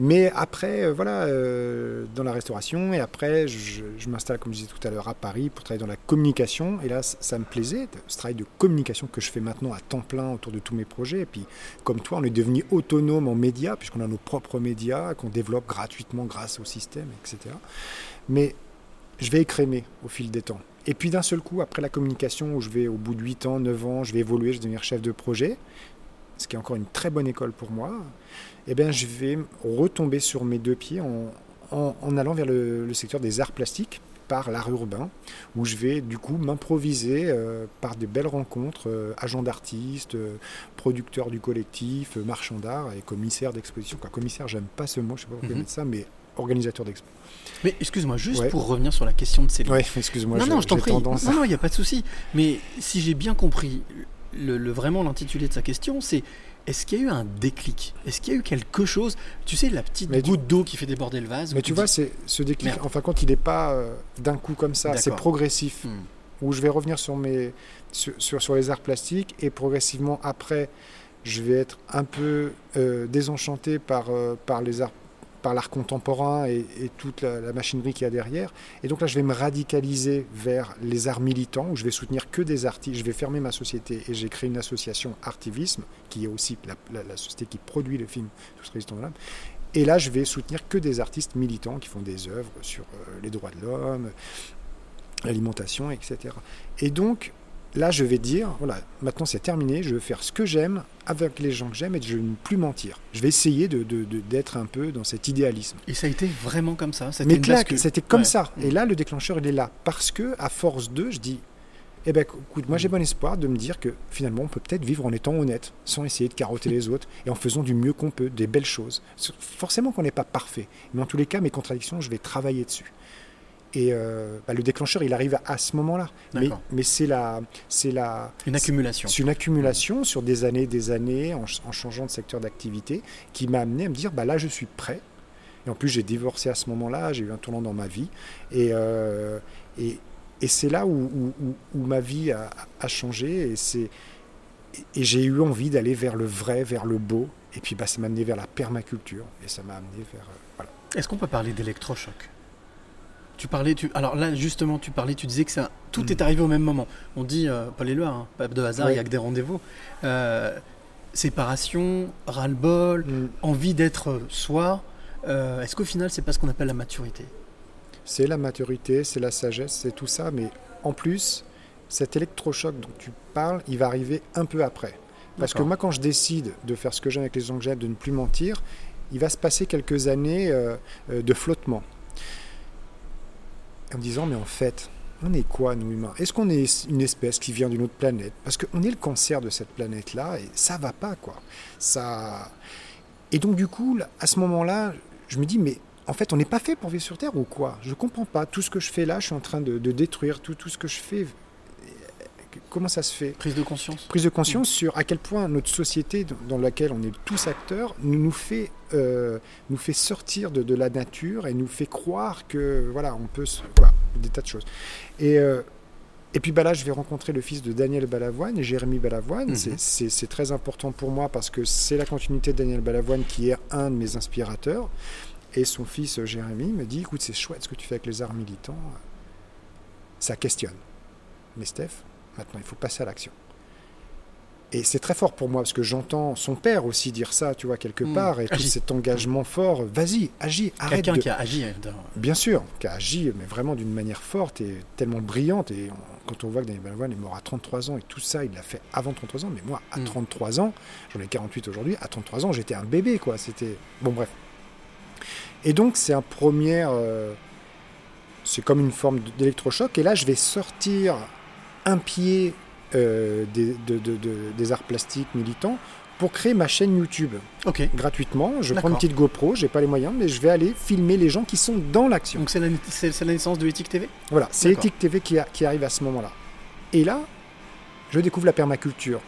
Mais après, euh, voilà, euh, dans la restauration, et après, je, je m'installe, comme je disais tout à l'heure, à Paris pour travailler dans la communication. Et là, ça, ça me plaisait, ce travail de communication que je fais maintenant à temps plein autour de tous mes projets. Et puis, comme toi, on est devenu autonome en médias, puisqu'on a nos propres médias, qu'on développe gratuitement grâce au système, etc. Mais je vais écrémer au fil des temps. Et puis d'un seul coup, après la communication, où je vais au bout de 8 ans, 9 ans, je vais évoluer, je vais devenir chef de projet, ce qui est encore une très bonne école pour moi, eh bien, je vais retomber sur mes deux pieds en, en- en allant vers le, le secteur des arts plastiques par l'art urbain, où je vais du coup m'improviser euh, par de belles rencontres, euh, agents d'artistes, euh, producteurs du collectif, euh, marchands d'art et commissaires d'exposition. Commissaire, j'aime pas ce mot, je sais pas pourquoi Mhm. mettre ça, mais organisateur d'expo. Mais excuse-moi, juste Ouais. pour revenir sur la question de Céline. Ouais, excuse-moi, non, j'ai- non, je t'en prie. tendance Non, non, il n'y a pas de souci. Mais si j'ai bien compris, le, le- vraiment l'intitulé de sa question, c'est est-ce qu'il y a eu un déclic? Est-ce qu'il y a eu quelque chose? Tu sais, la petite Mais tu- goutte d'eau qui fait déborder le vase. Mais tu dis- vois, c'est ce déclic, Merde. en fin de compte, il n'est pas euh, d'un coup comme ça, c'est progressif. Hmm. Où je vais revenir sur, mes, sur, sur, sur les arts plastiques et progressivement après, je vais être un peu euh, désenchanté par, euh, par les arts par l'art contemporain et, toute la, machinerie qu'il y a derrière. Et donc là, je vais me radicaliser vers les arts militants, où je vais soutenir que des artistes. Je vais fermer ma société et j'ai créé une association Artivisme, qui est aussi la société qui produit le film Tous résistants de l'âme. Et là, je vais soutenir que des artistes militants qui font des œuvres sur euh, les droits de l'homme, l'alimentation, etc. Et donc, là, je vais dire, voilà, maintenant c'est terminé, je veux faire ce que j'aime avec les gens que j'aime et je ne plus mentir. Je vais essayer de, de- de- d'être un peu dans cet idéalisme. Et ça a été vraiment comme ça. Mais bascule. c'était comme Ouais. ça. Et là, le déclencheur, il est là. Parce que, à force de, je dis, eh ben, écoute, moi j'ai bon espoir de me dire que finalement, on peut peut-être vivre en étant honnête, sans essayer de carotter les autres, et en faisant du mieux qu'on peut, des belles choses. Forcément qu'on n'est pas parfait. Mais en tous les cas, mes contradictions, je vais travailler dessus. Et euh, bah, le déclencheur, il arrive à, ce moment-là. Mais, c'est la, c'est la, Une accumulation. c'est une accumulation sur des années, des années, en, ch- en changeant de secteur d'activité, qui m'a amené à me dire, bah là, je suis prêt. Et en plus, j'ai divorcé à ce moment-là, j'ai eu un tournant dans ma vie. Et, euh, et, et c'est là où, où- où- où ma vie a, a changé. Et, c'est, et j'ai eu envie d'aller vers le vrai, vers le beau. Et puis, bah, ça m'a amené vers la permaculture. Et ça m'a amené vers... euh, voilà. Est-ce qu'on peut parler d'électrochoc? Tu parlais, tu... alors là justement, tu parlais, tu disais que ça, tout Mm. est arrivé au même moment. On dit, euh, pas les lois, hein, pas de hasard, il Ouais. n'y a que des rendez-vous. Euh, séparation, ras-le-bol, Mm. envie d'être soi. Euh, Est-ce qu'au final, c'est pas ce qu'on appelle la maturité? C'est la maturité, c'est la sagesse, c'est tout ça, mais en plus, cet électrochoc dont tu parles, il va arriver un peu après. Parce que moi, quand je décide de faire ce que j'aime avec les gens que j'aime, de ne plus mentir, il va se passer quelques années euh, de flottement. En me disant, mais en fait, on est quoi, nous humains? Est-ce qu'on est une espèce qui vient d'une autre planète? Parce qu'on est le cancer de cette planète-là, et ça va pas, quoi. Ça... Et donc, du coup, à ce moment-là, je me dis, mais en fait, on n'est pas fait pour vivre sur Terre ou quoi? Je comprends pas. Tout ce que je fais là, je suis en train de, détruire tout ce que je fais. Comment ça se fait Prise de conscience. Prise de conscience sur à quel point notre société dans- laquelle on est tous acteurs nous, nous, fait, euh, nous fait sortir de, de la nature et nous fait croire que voilà, on peut... se- voilà, des tas de choses. Et, euh, et puis bah là, je vais rencontrer le fils de Daniel Balavoine et Jérémy Balavoine. Mhm. C'est- C'est c'est très important pour moi parce que c'est la continuité de Daniel Balavoine qui est un de mes inspirateurs. Et son fils euh, Jérémy me dit, écoute, c'est chouette ce que tu fais avec les arts militants. Ça questionne. Mais Steph, maintenant, il faut passer à l'action. Et c'est très fort pour moi parce que j'entends son père aussi dire ça, tu vois, quelque Mm. part, et tout Agis. cet engagement fort. Vas-y, agis, arrête Quelqu'un de... qui a agi. dans- Bien sûr, qui a agi, mais vraiment d'une manière forte et tellement brillante. Et on- quand on voit que Daniel Balavoine est mort à 33 ans et tout ça, il l'a fait avant 33 ans. Mais moi, à Mm. 33 ans, j'en ai 48 aujourd'hui, à 33 ans, j'étais un bébé, quoi. C'était. Bon, bref. Et donc, c'est un premier. euh, C'est comme une forme d'électrochoc. Et là, je vais sortir un pied euh, des, de- de- de- des arts plastiques militants pour créer ma chaîne YouTube Ok. gratuitement. Je prends une petite GoPro, j'ai pas les moyens, mais je vais aller filmer les gens qui sont dans l'action. Donc c'est la, naissance de Éthique TV Voilà, c'est. Ethic TV qui, a- qui arrive à ce moment-là. Et là, je découvre la permaculture.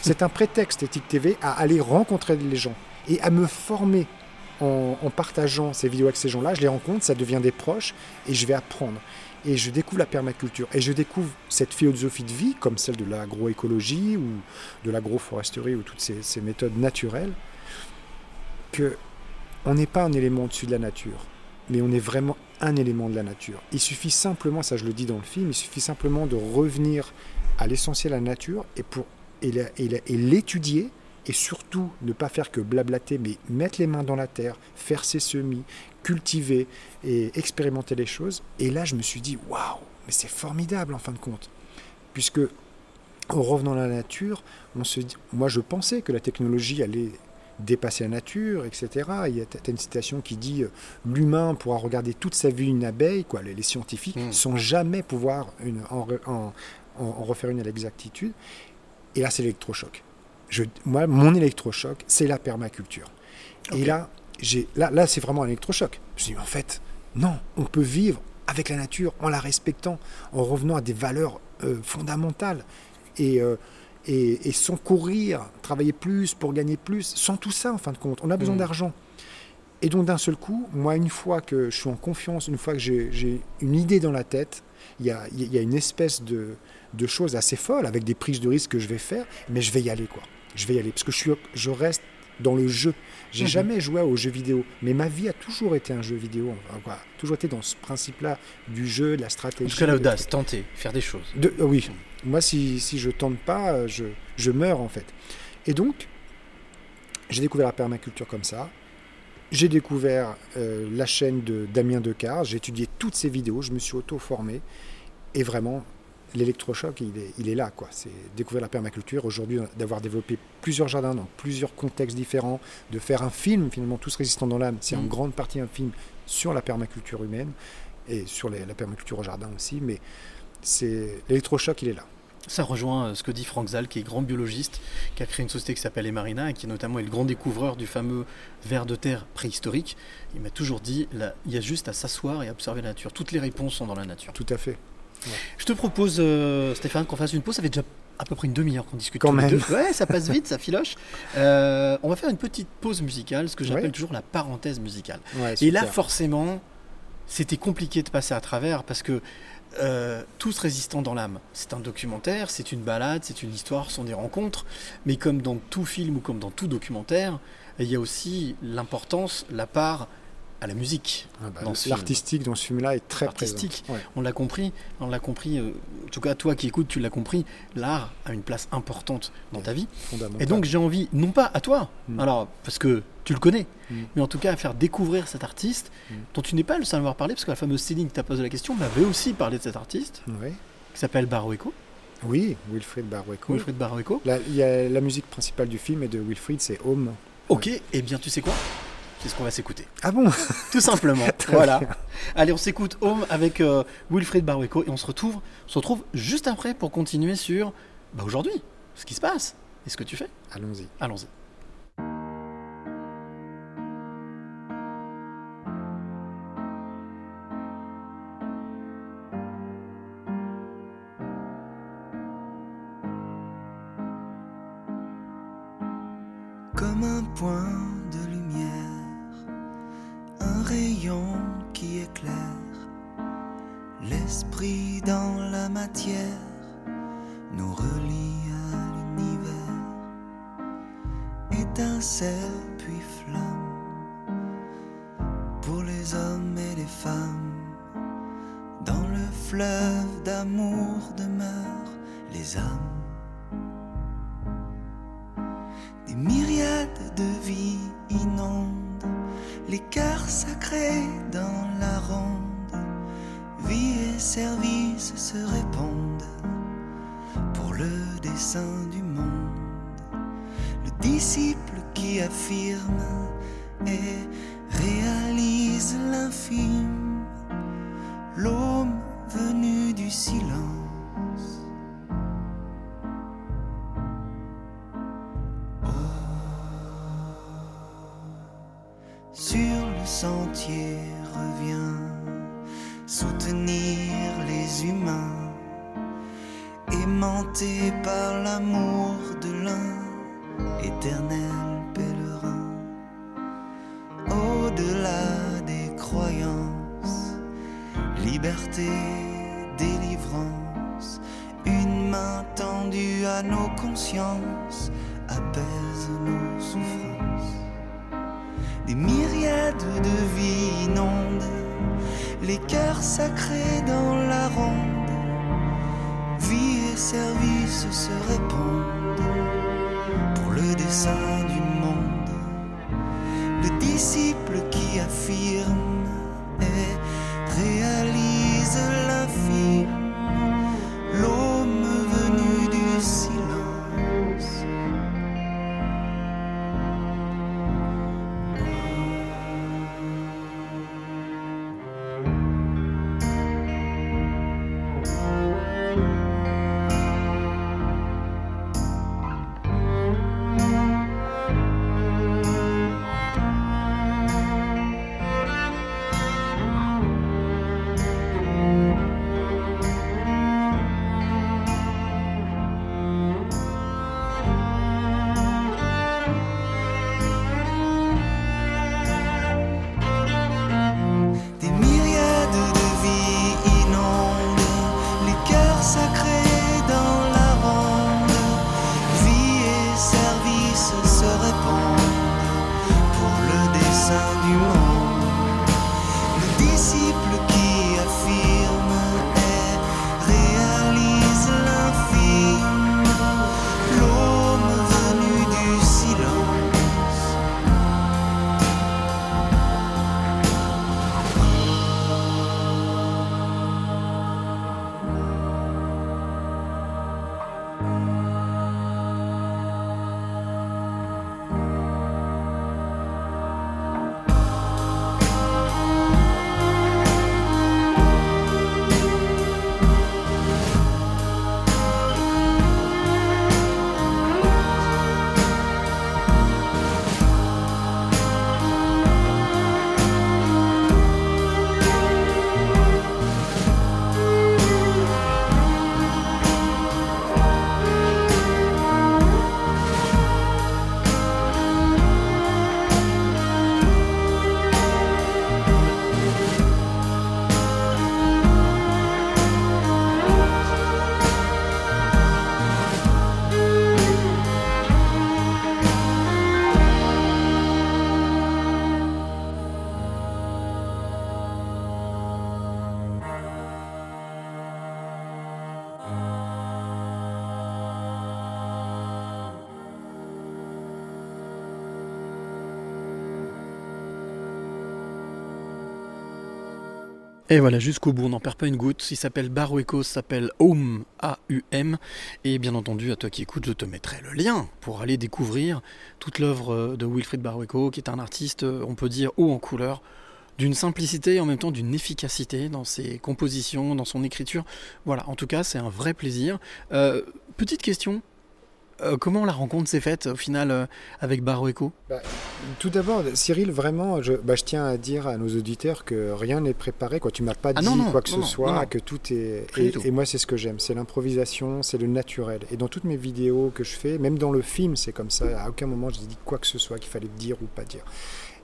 C'est un prétexte, Ethic TV, à aller rencontrer les gens et à me former en, en partageant ces vidéos avec ces gens-là. Je les rencontre, ça devient des proches et je vais apprendre. Et je découvre la permaculture et je découvre cette philosophie de vie, comme celle de l'agroécologie ou de l'agroforesterie ou toutes ces, méthodes naturelles, que on n'est pas un élément au-dessus de la nature mais on est vraiment un élément de la nature. Il suffit simplement, ça je le dis dans le film, il suffit simplement de revenir à l'essentiel de la nature et pour et l'étudier et surtout ne pas faire que blablater, mais mettre les mains dans la terre, faire ses semis, cultiver et expérimenter les choses. Et là, je me suis dit, waouh, mais c'est formidable en fin de compte, puisque en revenant à la nature, on se dit, moi je pensais que la technologie allait dépasser la nature, etc. Il y a une citation qui dit euh, l'humain pourra regarder toute sa vie une abeille, quoi, les, les scientifiques, Mm. sans jamais pouvoir une- en- en refaire une à l'exactitude. Et là, c'est l'électrochoc. Je, moi, mon électrochoc, c'est la permaculture. Et là, j'ai, là, là c'est vraiment un électrochoc. Je me dis, mais en fait, non, on peut vivre avec la nature en la respectant, en revenant à des valeurs euh, fondamentales. Et, euh, et, et sans courir, travailler plus pour gagner plus, sans tout ça en fin de compte. On a besoin Mm. d'argent. Et donc d'un seul coup, moi, une fois que je suis en confiance, une fois que j'ai j'ai une idée dans la tête, il y a, y a une espèce de, de chose assez folle avec des prises de risques que je vais faire, mais je vais y aller quoi. Je vais y aller parce que je, suis, je reste dans le jeu. J'ai Mhm. jamais joué aux jeux vidéo, mais ma vie a toujours été un jeu vidéo. Enfin, toujours été dans ce principe-là du jeu, de la stratégie. cas, l'audace, tenter, faire des choses. De- euh, oui, moi si, si je tente pas, euh, je, je meurs en fait. Et donc, j'ai découvert la permaculture comme ça. J'ai découvert euh, la chaîne de Damien Decart, j'ai étudié toutes ses vidéos, je me suis auto-formé. Et vraiment, l'électrochoc, il est, il est là. quoi. C'est découvrir la permaculture, aujourd'hui d'avoir développé plusieurs jardins dans plusieurs contextes différents, de faire un film finalement, Tous résistants dans l'âme, c'est en Mhm. grande partie un film sur la permaculture humaine et sur les- la permaculture au jardin aussi. Mais c'est l'électrochoc, il est là. Ça rejoint euh, ce que dit Frank Zal, qui est grand biologiste, qui a créé une société qui s'appelle Emarina et qui notamment est le grand découvreur du fameux ver de terre préhistorique. Il m'a toujours dit, là, il y a juste à s'asseoir et observer la nature. Toutes les réponses sont dans la nature. Tout à fait. Je te propose, euh, Stéphane, qu'on fasse une pause. Ça fait déjà à peu près une demi-heure qu'on discute Quand même. deux. Ouais, ça passe vite, ça filoche. Euh, on va faire une petite pause musicale, ce que j'appelle Ouais. toujours la parenthèse musicale. Ouais, Et là, forcément, c'était compliqué de passer à travers parce que euh, Tous résistants dans l'âme, c'est un documentaire, c'est une balade, c'est une histoire, ce sont des rencontres. Mais comme dans tout film ou comme dans tout documentaire, il y a aussi l'importance, la part à la musique. Ah bah. L'artistique dans ce film-là est très Artistique. Ouais, On l'a compris, on l'a compris, euh, en tout cas toi qui écoutes, tu l'as compris, l'art a une place importante dans ta vie. Et donc j'ai envie, non pas à toi, Mm. alors parce que tu le connais, Mm. mais en tout cas à faire découvrir cet artiste Mm. dont tu n'es pas le seul à avoir parlé, parce que la fameuse Céline qui t'a posé la question m'avait aussi parlé de cet artiste qui s'appelle Baroeco, Oui, Wilfried Barweco. Wilfried Baroeco. La, il y a la musique principale du film est de Wilfried, c'est Home. Ok, et eh bien tu sais quoi? Qu'est-ce qu'on va s'écouter Ah bon Tout simplement. voilà. Allez, on s'écoute Home avec euh, Wilfried Barweco et on se retrouve, on se retrouve juste après pour continuer sur bah, aujourd'hui, ce qui se passe et ce que tu fais. Allons-y. Allons-y. Comme un point l'esprit dans la matière, nous relie à l'univers, étincelle puis flamme, pour les hommes et les femmes, dans le fleuve d'amour demeurent les âmes. Des myriades de vies inondent les cœurs du monde. Le disciple qui affirme et Et voilà, jusqu'au bout, on n'en perd pas une goutte. Il s'appelle Barueco, s'appelle Aum, A-U-M. Et bien entendu, à toi qui écoutes, je te mettrai le lien pour aller découvrir toute l'œuvre de Wilfried Barueco, qui est un artiste, on peut dire, haut en couleur, d'une simplicité et en même temps d'une efficacité dans ses compositions, dans son écriture. Voilà, en tout cas, c'est un vrai plaisir. Euh, petite question. Euh, comment la rencontre s'est faite au final euh, avec Baro Echo Bah, tout d'abord, Cyril, vraiment, je, bah, je tiens à dire à nos auditeurs que rien n'est préparé. Quoi. Tu m'as pas Ah dit non, non, quoi que non, ce soit, que tout est. Et, du tout. et moi, c'est ce que j'aime. C'est l'improvisation, c'est le naturel. Et dans toutes mes vidéos que je fais, même dans le film, c'est comme ça. À aucun moment, je dis quoi que ce soit qu'il fallait dire ou pas dire.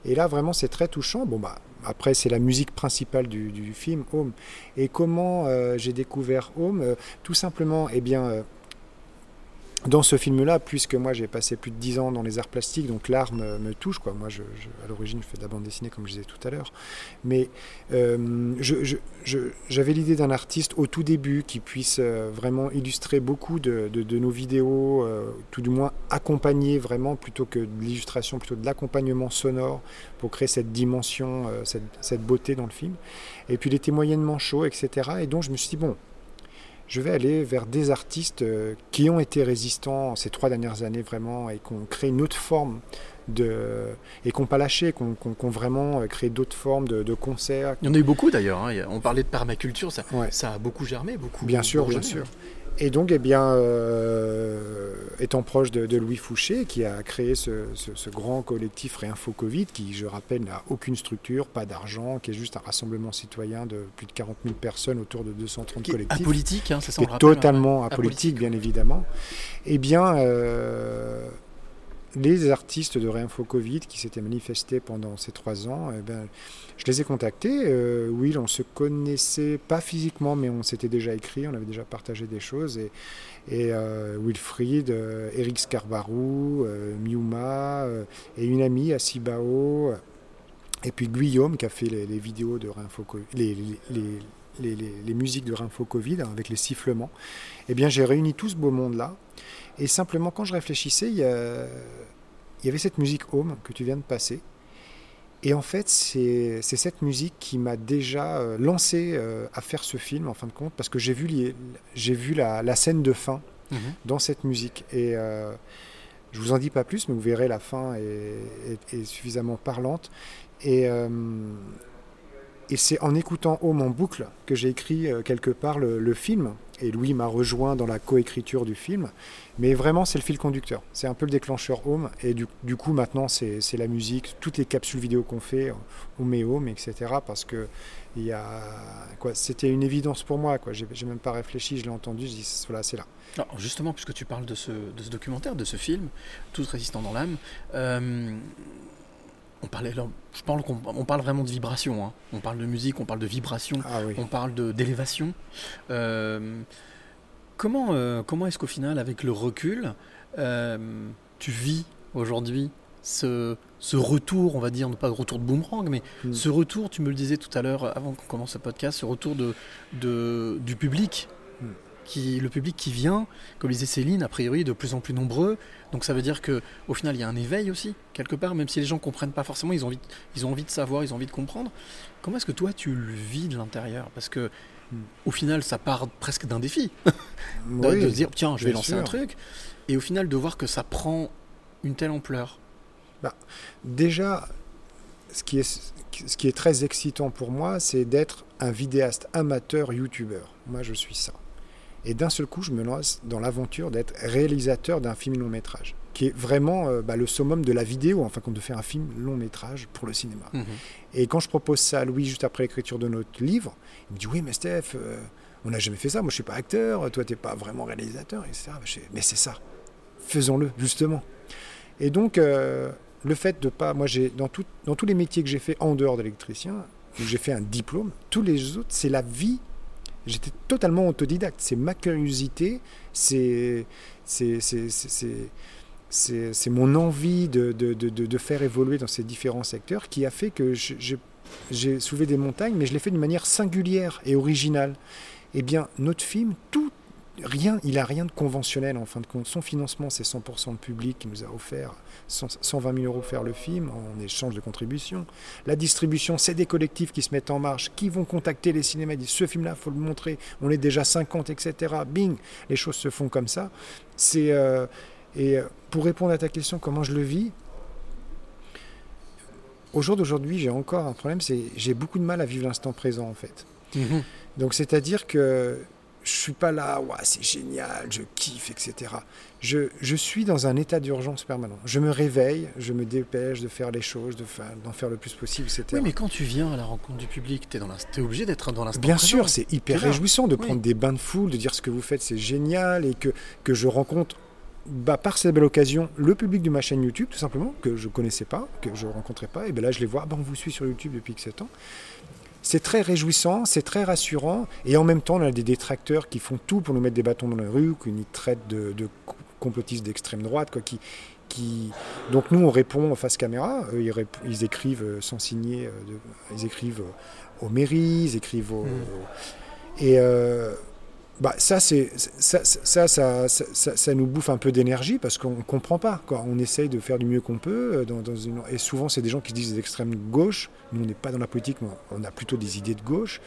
Et là, vraiment, c'est très touchant. Bon, bah, après, c'est la musique principale du, du film, Home. Et comment euh, j'ai découvert Home? Tout simplement, eh bien. Dans ce film-là, puisque moi j'ai passé plus de 10 ans dans les arts plastiques, donc l'art me, touche. Moi, à l'origine, je fais de la bande dessinée, comme je disais tout à l'heure. Mais euh, j'avais l'idée d'un artiste au tout début qui puisse euh, vraiment illustrer beaucoup de, nos vidéos, euh, tout du moins accompagner vraiment, plutôt que de l'illustration, plutôt de l'accompagnement sonore pour créer cette dimension, cette, cette beauté dans le film. Et puis il était moyennement chaud, etc. Et donc je me suis dit, bon, je vais aller vers des artistes euh, qui ont été résistants ces trois dernières années vraiment et qui ont créé une autre forme de et qui n'ont pas lâché, qui ont, qui ont- qui ont vraiment euh, créé d'autres formes de, de concerts. Il y en a eu beaucoup d'ailleurs. hein. On parlait de permaculture, ça, Ouais. ça a beaucoup germé, beaucoup. Bien sûr, bien sûr. Et donc, eh bien, euh, étant proche de, de Louis Fouché, qui a créé ce, ce- ce grand collectif Réinfo Covid, qui, je rappelle, n'a aucune structure, pas d'argent, qui est juste un rassemblement citoyen de plus de 40 000 personnes autour de 230 Qui est collectifs. apolitique, hein, ça, Qui est rappelle, hein. totalement Apolitique. apolitique, bien évidemment. Eh bien, euh, les artistes de Réinfo Covid qui s'étaient manifestés pendant ces trois ans, eh ben, je les ai contactés. Euh, oui, on se connaissait pas physiquement, mais on s'était déjà écrit, on avait déjà partagé des choses. Et, euh, Wilfried, euh, Eric Scarbarou, euh, Miuma, euh, et une amie, Asibao, et puis Guillaume qui a fait les, vidéos de Réinfo Covid, les, musiques de Réinfo Covid avec les sifflements. Eh bien, j'ai réuni tout ce beau monde-là. Et simplement, quand je réfléchissais, il y, a- il y avait cette musique Home que tu viens de passer. Et en fait, c'est cette musique qui m'a déjà euh, lancé euh, à faire ce film, en fin de compte, parce que j'ai vu, les- vu la, la scène de fin Mhm. dans cette musique. Et euh, je vous en dis pas plus, mais vous verrez, la fin est, est- est suffisamment parlante. Et, euh, et c'est en écoutant Home en boucle que j'ai écrit euh, quelque part le, film. Et Louis m'a rejoint dans la coécriture du film. Mais vraiment, c'est le fil conducteur. C'est un peu le déclencheur Home. Et du, coup, maintenant, c'est la musique. Toutes les capsules vidéo qu'on fait, on met Home, etc. Parce que c'était une évidence pour moi. Quoi. J'ai même pas réfléchi, je l'ai entendu, je dis, voilà, c'est là. Justement, puisque tu parles de ce, de ce documentaire, de ce film, Tous résistants dans l'âme, euh, on, parlait, là, je parle qu'on- on parle vraiment de vibration. hein. On parle de musique, on parle de vibration, Ah oui. on parle de- d'élévation. Euh, comment euh, comment est-ce qu'au final, avec le recul, euh, tu vis aujourd'hui ce, ce retour, on va dire, pas de retour de boomerang, mais Mm. ce retour, tu me le disais tout à l'heure avant qu'on commence le podcast, ce retour de, de, du public? Qui, le public qui vient, comme disait Céline, a priori de plus en plus nombreux. Donc ça veut dire que au final il y a un éveil aussi quelque part, même si les gens comprennent pas forcément, ils ont envie, de- ils ont envie de savoir, ils ont envie de comprendre. Comment est-ce que toi tu le vis de l'intérieur? Parce que au final ça part presque d'un défi, de, Oui, de se dire tiens je vais lancer un truc, et au final de voir que ça prend une telle ampleur. Déjà, ce qui est, ce qui est très excitant pour moi, c'est d'être un vidéaste amateur youtubeur. Moi, je suis ça. Et d'un seul coup, je me lance dans l'aventure d'être réalisateur d'un film long métrage, qui est vraiment euh, bah, le summum de la vidéo, enfin, quand de faire un film long métrage pour le cinéma. Mhm. Et quand je propose ça à Louis juste après l'écriture de notre livre, il me dit Oui, mais Steph, euh, on n'a jamais fait ça. Moi, je suis pas acteur, toi, tu n'es pas vraiment réalisateur, etc. Mais c'est ça. Faisons-le, justement. Et donc, euh, le fait de pas. Moi, j'ai dans, tout- dans tous les métiers que j'ai fait en dehors d'électricien, où j'ai fait un diplôme, tous les autres, c'est la vie. J'étais totalement autodidacte. C'est ma curiosité, c'est. mon envie de, de, de, de- faire évoluer dans ces différents secteurs qui a fait que j'ai soulevé des montagnes, mais je l'ai fait d'une manière singulière et originale. Eh bien, notre film, tout, rien, il a rien de conventionnel en fin de compte. Son financement, c'est 100% de public qui nous a offert 100 120 000 euros pour faire le film en échange de contributions. La distribution, c'est des collectifs qui se mettent en marche, qui vont contacter les cinémas, ils disent ce film-là, faut le montrer, on est déjà 50, etc. Bing, les choses se font comme ça. C'est euh, et euh, pour répondre à ta question, comment je le vis Au jour d'aujourd'hui, j'ai encore un problème, c'est j'ai beaucoup de mal à vivre l'instant présent en fait. Mhm. Donc c'est-à-dire que je suis pas là, ouais, c'est génial, je kiffe, etc. Je, je suis dans un état d'urgence permanent. Je me réveille, je me dépêche de faire les choses, de faire- d'en faire le plus possible, etc. Oui, mais quand tu viens à la rencontre du public, tu es, es obligé d'être dans l'instant Bien présent. sûr, c'est hyper réjouissant de Oui. prendre des bains de foule, de dire ce que vous faites, c'est génial, et que, que je rencontre, bah, par cette belle occasion, le public de ma chaîne YouTube, tout simplement, que je connaissais pas, que je rencontrais pas, et ben là je les vois, bah, on vous suit sur YouTube depuis que 7 ans. C'est très réjouissant, c'est très rassurant, et en même temps, on a des détracteurs qui font tout pour nous mettre des bâtons dans la rue, qui nous traitent de, de complotistes d'extrême droite, quoi, qui, qui... Donc nous, on répond face caméra, eux, ils, rép- ils écrivent euh, sans signer, euh, de- ils écrivent euh, aux mairies, ils écrivent aux... Et euh, bah, ça, c'est, ça, ça, ça, nous bouffe un peu d'énergie parce qu'on ne comprend pas. Quoi. On essaye de faire du mieux qu'on peut. euh, Dans, dans une... Et souvent, c'est des gens qui se disent d'extrême gauche. Nous, on n'est pas dans la politique, mais on a plutôt des idées de gauche.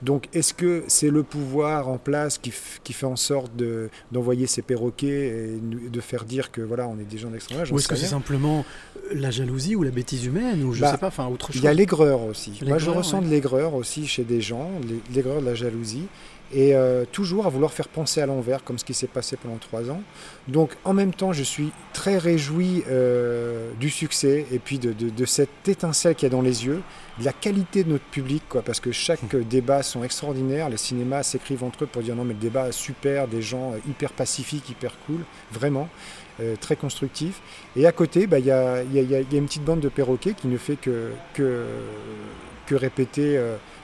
Donc, est-ce que c'est le pouvoir en place qui, qui fait en sorte de, d'envoyer ces perroquets et de faire dire que voilà, on est des gens d'extrême J'en Ou est-ce que c'est simplement euh, la jalousie ou la bêtise humaine ou je Bah, sais pas, enfin autre chose Il y a l'aigreur aussi. Moi, je ressens ouais. de l'aigreur aussi chez des gens, l'ai- l'aigreur de la jalousie, et euh, toujours à vouloir faire penser à l'envers, comme ce qui s'est passé pendant trois ans. Donc, en même temps, je suis très réjoui euh, du succès et puis de, de- de cette étincelle qu'il y a dans les yeux, de la qualité de notre public, quoi, parce que chaque euh, débat sont extraordinaires. Les cinémas s'écrivent entre eux pour dire non, mais le débat est super, des gens hyper pacifiques, hyper cool, vraiment. euh, très constructif. Et à côté, bah, il y, a, il y a- y a- il y a une petite bande de perroquets qui ne fait que, que, que répéter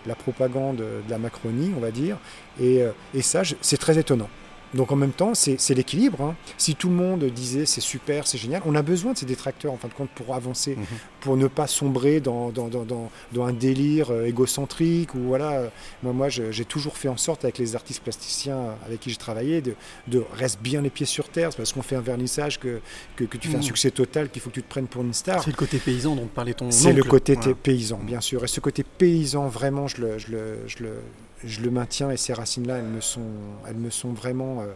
la propagande de la Macronie, on va dire. Et, euh, et ça, c'est très étonnant. Donc en même temps, c'est l'équilibre. hein. Si tout le monde disait c'est super, c'est génial, on a besoin de ces détracteurs en fin de compte pour avancer, pour ne pas sombrer dans, dans, dans, dans- dans un délire euh, égocentrique. Ou voilà, euh, moi, j'ai toujours fait en sorte avec les artistes plasticiens avec qui j'ai travaillé de, de reste bien les pieds sur terre. C'est parce qu'on fait un vernissage que, que, que tu fais un Mhm. succès total qu'il faut que tu te prennes pour une star. C'est le côté paysan dont parlait ton C'est le côté Voilà. paysan, bien sûr. Et ce côté paysan, vraiment, je le, je le, je le, je le maintiens. Et ces racines-là, elles me sont, elles me sont vraiment euh,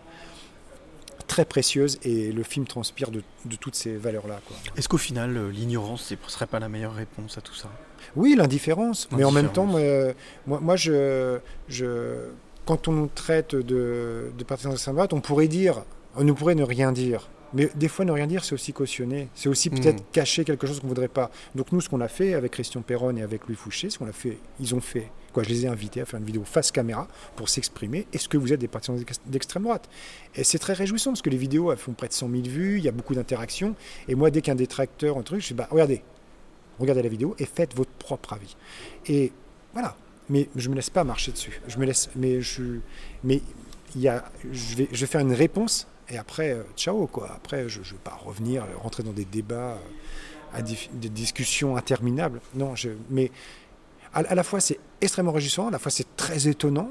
très précieuses. Et le film transpire de, de toutes ces valeurs-là. Est-ce qu'au final, euh, l'ignorance ne serait pas la meilleure réponse à tout ça? Oui, l'indifférence. Mais en même temps, moi, moi, moi, je, je, quand on nous traite de, de partisans d'extrême droite, on pourrait dire, on nous pourrait ne rien dire. Mais des fois, ne rien dire, c'est aussi cautionner. C'est aussi peut-être Mm. cacher quelque chose qu'on ne voudrait pas. Donc nous, ce qu'on a fait avec Christian Perron et avec Louis Fouché, ce qu'on a fait, ils ont fait, je les ai invités à faire une vidéo face caméra pour s'exprimer. Est-ce que vous êtes des partisans d'ex- d'extrême droite? Et c'est très réjouissant parce que les vidéos font près de 100 000 vues, il y a beaucoup d'interactions. Et moi, dès qu'un détracteur, un truc, je dis, bah, regardez, regardez la vidéo et faites votre propre avis. Et voilà. Mais je me laisse pas marcher dessus. Je me laisse, mais je, mais il y a, je vais, faire une réponse et après, euh, ciao. Après, je, je vais pas revenir, euh, rentrer dans des débats, euh, des, discussions interminables. Non, mais à la fois c'est extrêmement réjouissant, à la fois c'est très étonnant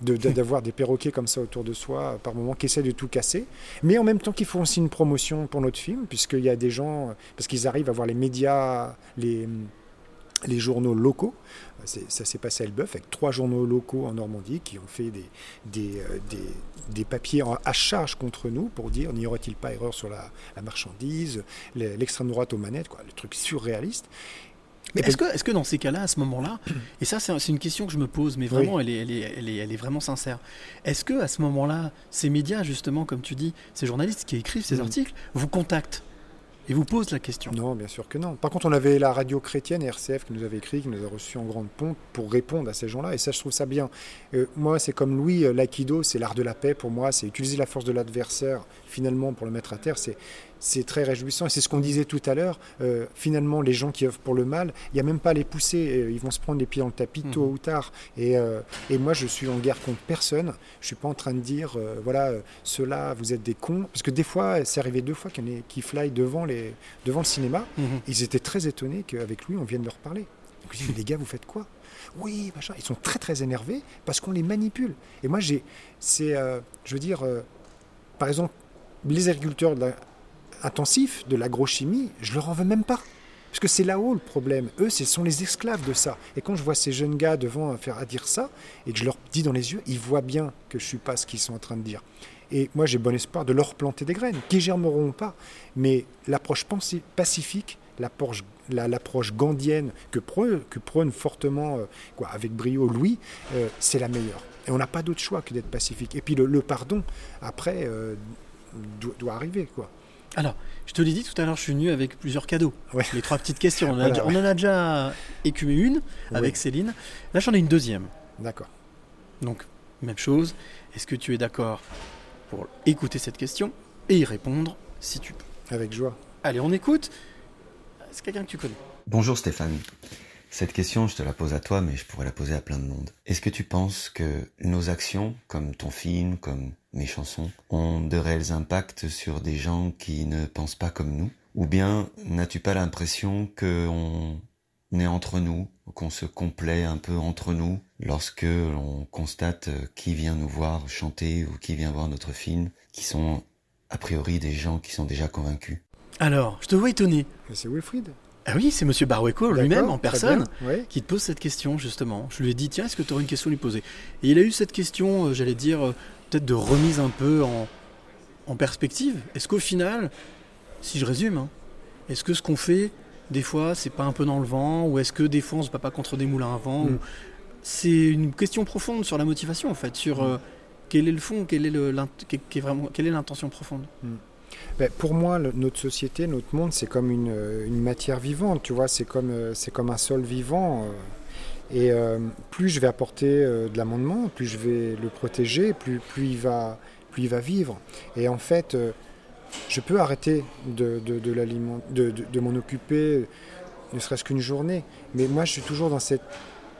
de- d'avoir des perroquets comme ça autour de soi par moment qui essaient de tout casser, mais en même temps qu'ils font aussi une promotion pour notre film, puisqu'il y a des gens, parce qu'ils arrivent à voir les médias, les, les journaux locaux. Ça s'est passé à Elbeuf avec trois journaux locaux en Normandie qui ont fait des, des, euh, des, des papiers à charge contre nous pour dire n'y aurait-il pas erreur sur la, la marchandise, le- l'extrême droite aux manettes, quoi, le truc surréaliste. Mais est-ce que, est que dans ces cas-là, à ce moment-là, et ça c'est une question que je me pose, mais Oui. vraiment elle, est, elle, est, elle, est, elle est vraiment sincère, est-ce que à ce moment-là, ces médias, justement, comme tu dis, ces journalistes qui écrivent ces Mhm. articles, vous contactent et vous posent la question? Non, bien sûr que non. Par contre, on avait la radio chrétienne, RCF, qui nous avait écrit, qui nous a reçus en grande pompe pour répondre à ces gens-là. Et ça, je trouve ça bien. Euh, moi, c'est comme Louis, euh, l'aïkido, c'est l'art de la paix pour moi. C'est utiliser la force de l'adversaire, finalement, pour le mettre à terre. C'est, très réjouissant. Et c'est ce qu'on disait tout à l'heure. Euh, finalement, les gens qui œuvrent pour le mal, il n'y a même pas à les pousser. Euh, ils vont se prendre les pieds dans le tapis tôt Mhm. ou tard. Et, euh, et moi, je suis en guerre contre personne. Je suis pas en train de dire, euh, voilà, ceux-là, vous êtes des cons. Parce que des fois, c'est arrivé deux fois qu'il qui fly devant, les, devant le cinéma. Mhm. Ils étaient très étonnés qu'avec lui, on vienne leur parler. Donc je dis, mais les gars, vous faites quoi? Oui, machin. Ils sont très très énervés parce qu'on les manipule. Et moi, j'ai, c'est, euh, je veux dire, euh, par exemple, les agriculteurs intensifs de l'agrochimie, je leur en veux même pas. Parce que c'est là-haut le problème. Eux, ce sont les esclaves de ça. Et quand je vois ces jeunes gars devant faire dire ça, et que je leur dis dans les yeux, ils voient bien que je suis pas ce qu'ils sont en train de dire. Et moi, j'ai bon espoir de leur planter des graines, qui germeront ou pas. Mais l'approche pacifique l'approche la- l'approche gandienne que prône, fortement, euh, quoi, avec brio Louis, euh, c'est la meilleure. Et on n'a pas d'autre choix que d'être pacifique. Et puis le, le pardon, après, euh, doit, doit arriver. Quoi. Alors, je te l'ai dit tout à l'heure, je suis venu avec plusieurs cadeaux. Ouais. Les trois petites questions. On, en a déjà- ouais. on en a déjà écumé une avec Oui. Céline. Là, j'en ai une deuxième. D'accord. Donc, même chose. Est-ce que tu es d'accord pour écouter cette question et y répondre si tu peux? Avec joie. Allez, on écoute. C'est quelqu'un que tu connais? Bonjour Stéphane. Cette question, je te la pose à toi, mais je pourrais la poser à plein de monde. Est-ce que tu penses que nos actions, comme ton film, comme mes chansons, ont de réels impacts sur des gens qui ne pensent pas comme nous Ou bien n'as-tu pas l'impression qu'on est entre nous, qu'on se complaît un peu entre nous lorsque l'on constate qui vient nous voir chanter ou qui vient voir notre film, qui sont a priori des gens qui sont déjà convaincus? Alors, je te vois étonné. C'est Wilfried. Ah oui, c'est Monsieur Barueco lui-même en personne bien, qui te pose cette question justement. Je lui ai dit tiens, est-ce que tu aurais une question à lui poser? Et il a eu cette question, euh, j'allais dire euh, peut-être de remise un peu en, en perspective. Est-ce qu'au final, si je résume, hein, est-ce que ce qu'on fait des fois c'est pas un peu dans le vent ou est-ce que des fois on se bat pas contre des moulins à vent Mm. ou- C'est une question profonde sur la motivation en fait, sur euh, quel est le fond, quel est le, l'int- quel- quel est vraiment, quelle est l'intention profonde. Ben, pour moi, le- notre société, notre monde, c'est comme une, euh, une matière vivante, tu vois, c'est comme, euh, c'est comme un sol vivant. euh, et euh, plus je vais apporter euh, de l'amendement, plus je vais le protéger, plus, plus, il va, plus il va vivre. Et en fait, euh, je peux arrêter de, de, de, l'aliment- de, de- de m'en occuper, ne serait-ce qu'une journée. Mais moi, je suis toujours dans cette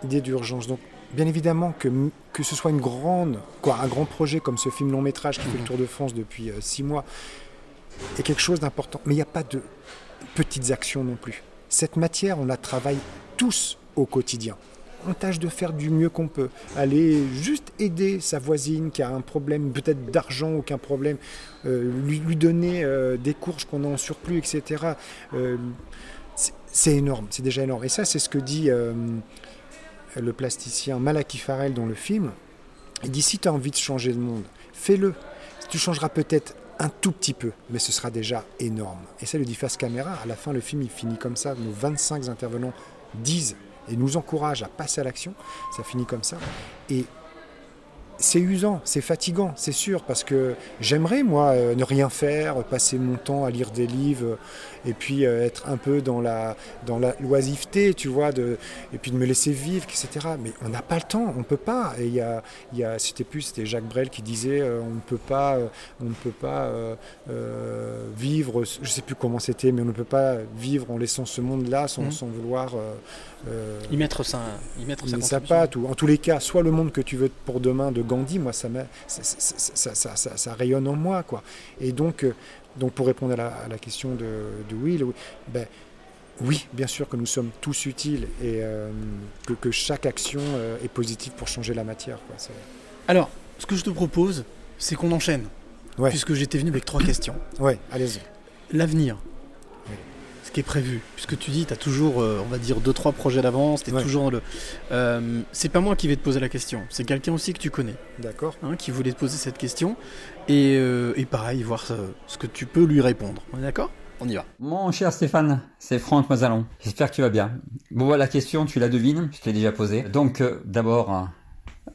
idée d'urgence. Donc, bien évidemment, que, que ce soit une grande, quoi, un grand projet comme ce film long métrage qui fait le Tour de France depuis six mois, est quelque chose d'important. Mais il n'y a pas de petites actions non plus. Cette matière, on la travaille tous au quotidien. On tâche de faire du mieux qu'on peut. Aller juste aider sa voisine qui a un problème peut-être d'argent, aucun problème, euh, lui, donner euh, des courges qu'on a en surplus, etc. Euh, c'est- énorme, c'est déjà énorme. Et ça, c'est ce que dit le plasticien Malaki Farrell dans le film. Il dit si tu as envie de changer le monde, fais-le. Tu changeras peut-être un tout petit peu, mais ce sera déjà énorme. Et ça, le dit face caméra. À la fin, le film, il finit comme ça. Nos 25 intervenants disent et nous encouragent à passer à l'action. Ça finit comme ça. Et c'est usant, c'est fatigant, c'est sûr, parce que j'aimerais, moi, euh, ne rien faire, passer mon temps à lire des livres, et puis euh, être un peu dans la, dans la loisiveté, tu vois, de, et puis de me laisser vivre, etc. Mais on n'a pas le temps, on ne peut pas. Et il y a, y a, c'était plus, c'était Jacques Brel qui disait, euh, on ne peut pas, euh, on ne peut pas vivre, je sais plus comment c'était, mais on ne peut pas vivre en laissant ce monde-là sans, sans vouloir... Y mettre sa, y mettre sa patte, ou en tous les cas, soit le monde que tu veux pour demain de Gandhi, moi, ça, ça, ça, ça- ça- ça- ça- ça rayonne en moi. Quoi. Et donc, donc pour répondre à la, à la question de, de Will, oui, ben, oui, bien sûr que nous sommes tous utiles et euh, que, que chaque action euh, est positive pour changer la matière. Quoi. Alors, ce que je te propose, c'est qu'on enchaîne. Ouais. Puisque j'étais venu avec trois questions. Ouais, allez-y. L'avenir. Oui. Ce qui est prévu. Puisque tu dis, tu as toujours, euh, on va dire, deux, trois projets d'avance. Tu Ouais. toujours dans le. Euh, c'est pas moi qui vais te poser la question. C'est quelqu'un aussi que tu connais. D'accord hein, qui voulait te poser cette question. Et, euh, et pareil, voir ce, ce que tu peux lui répondre. On est d'accord? On y va. Mon cher Stéphane, c'est Franck Mazalon. J'espère que tu vas bien. Bon, voilà la question, tu la devines, je te l'ai déjà posée. Donc, euh, d'abord,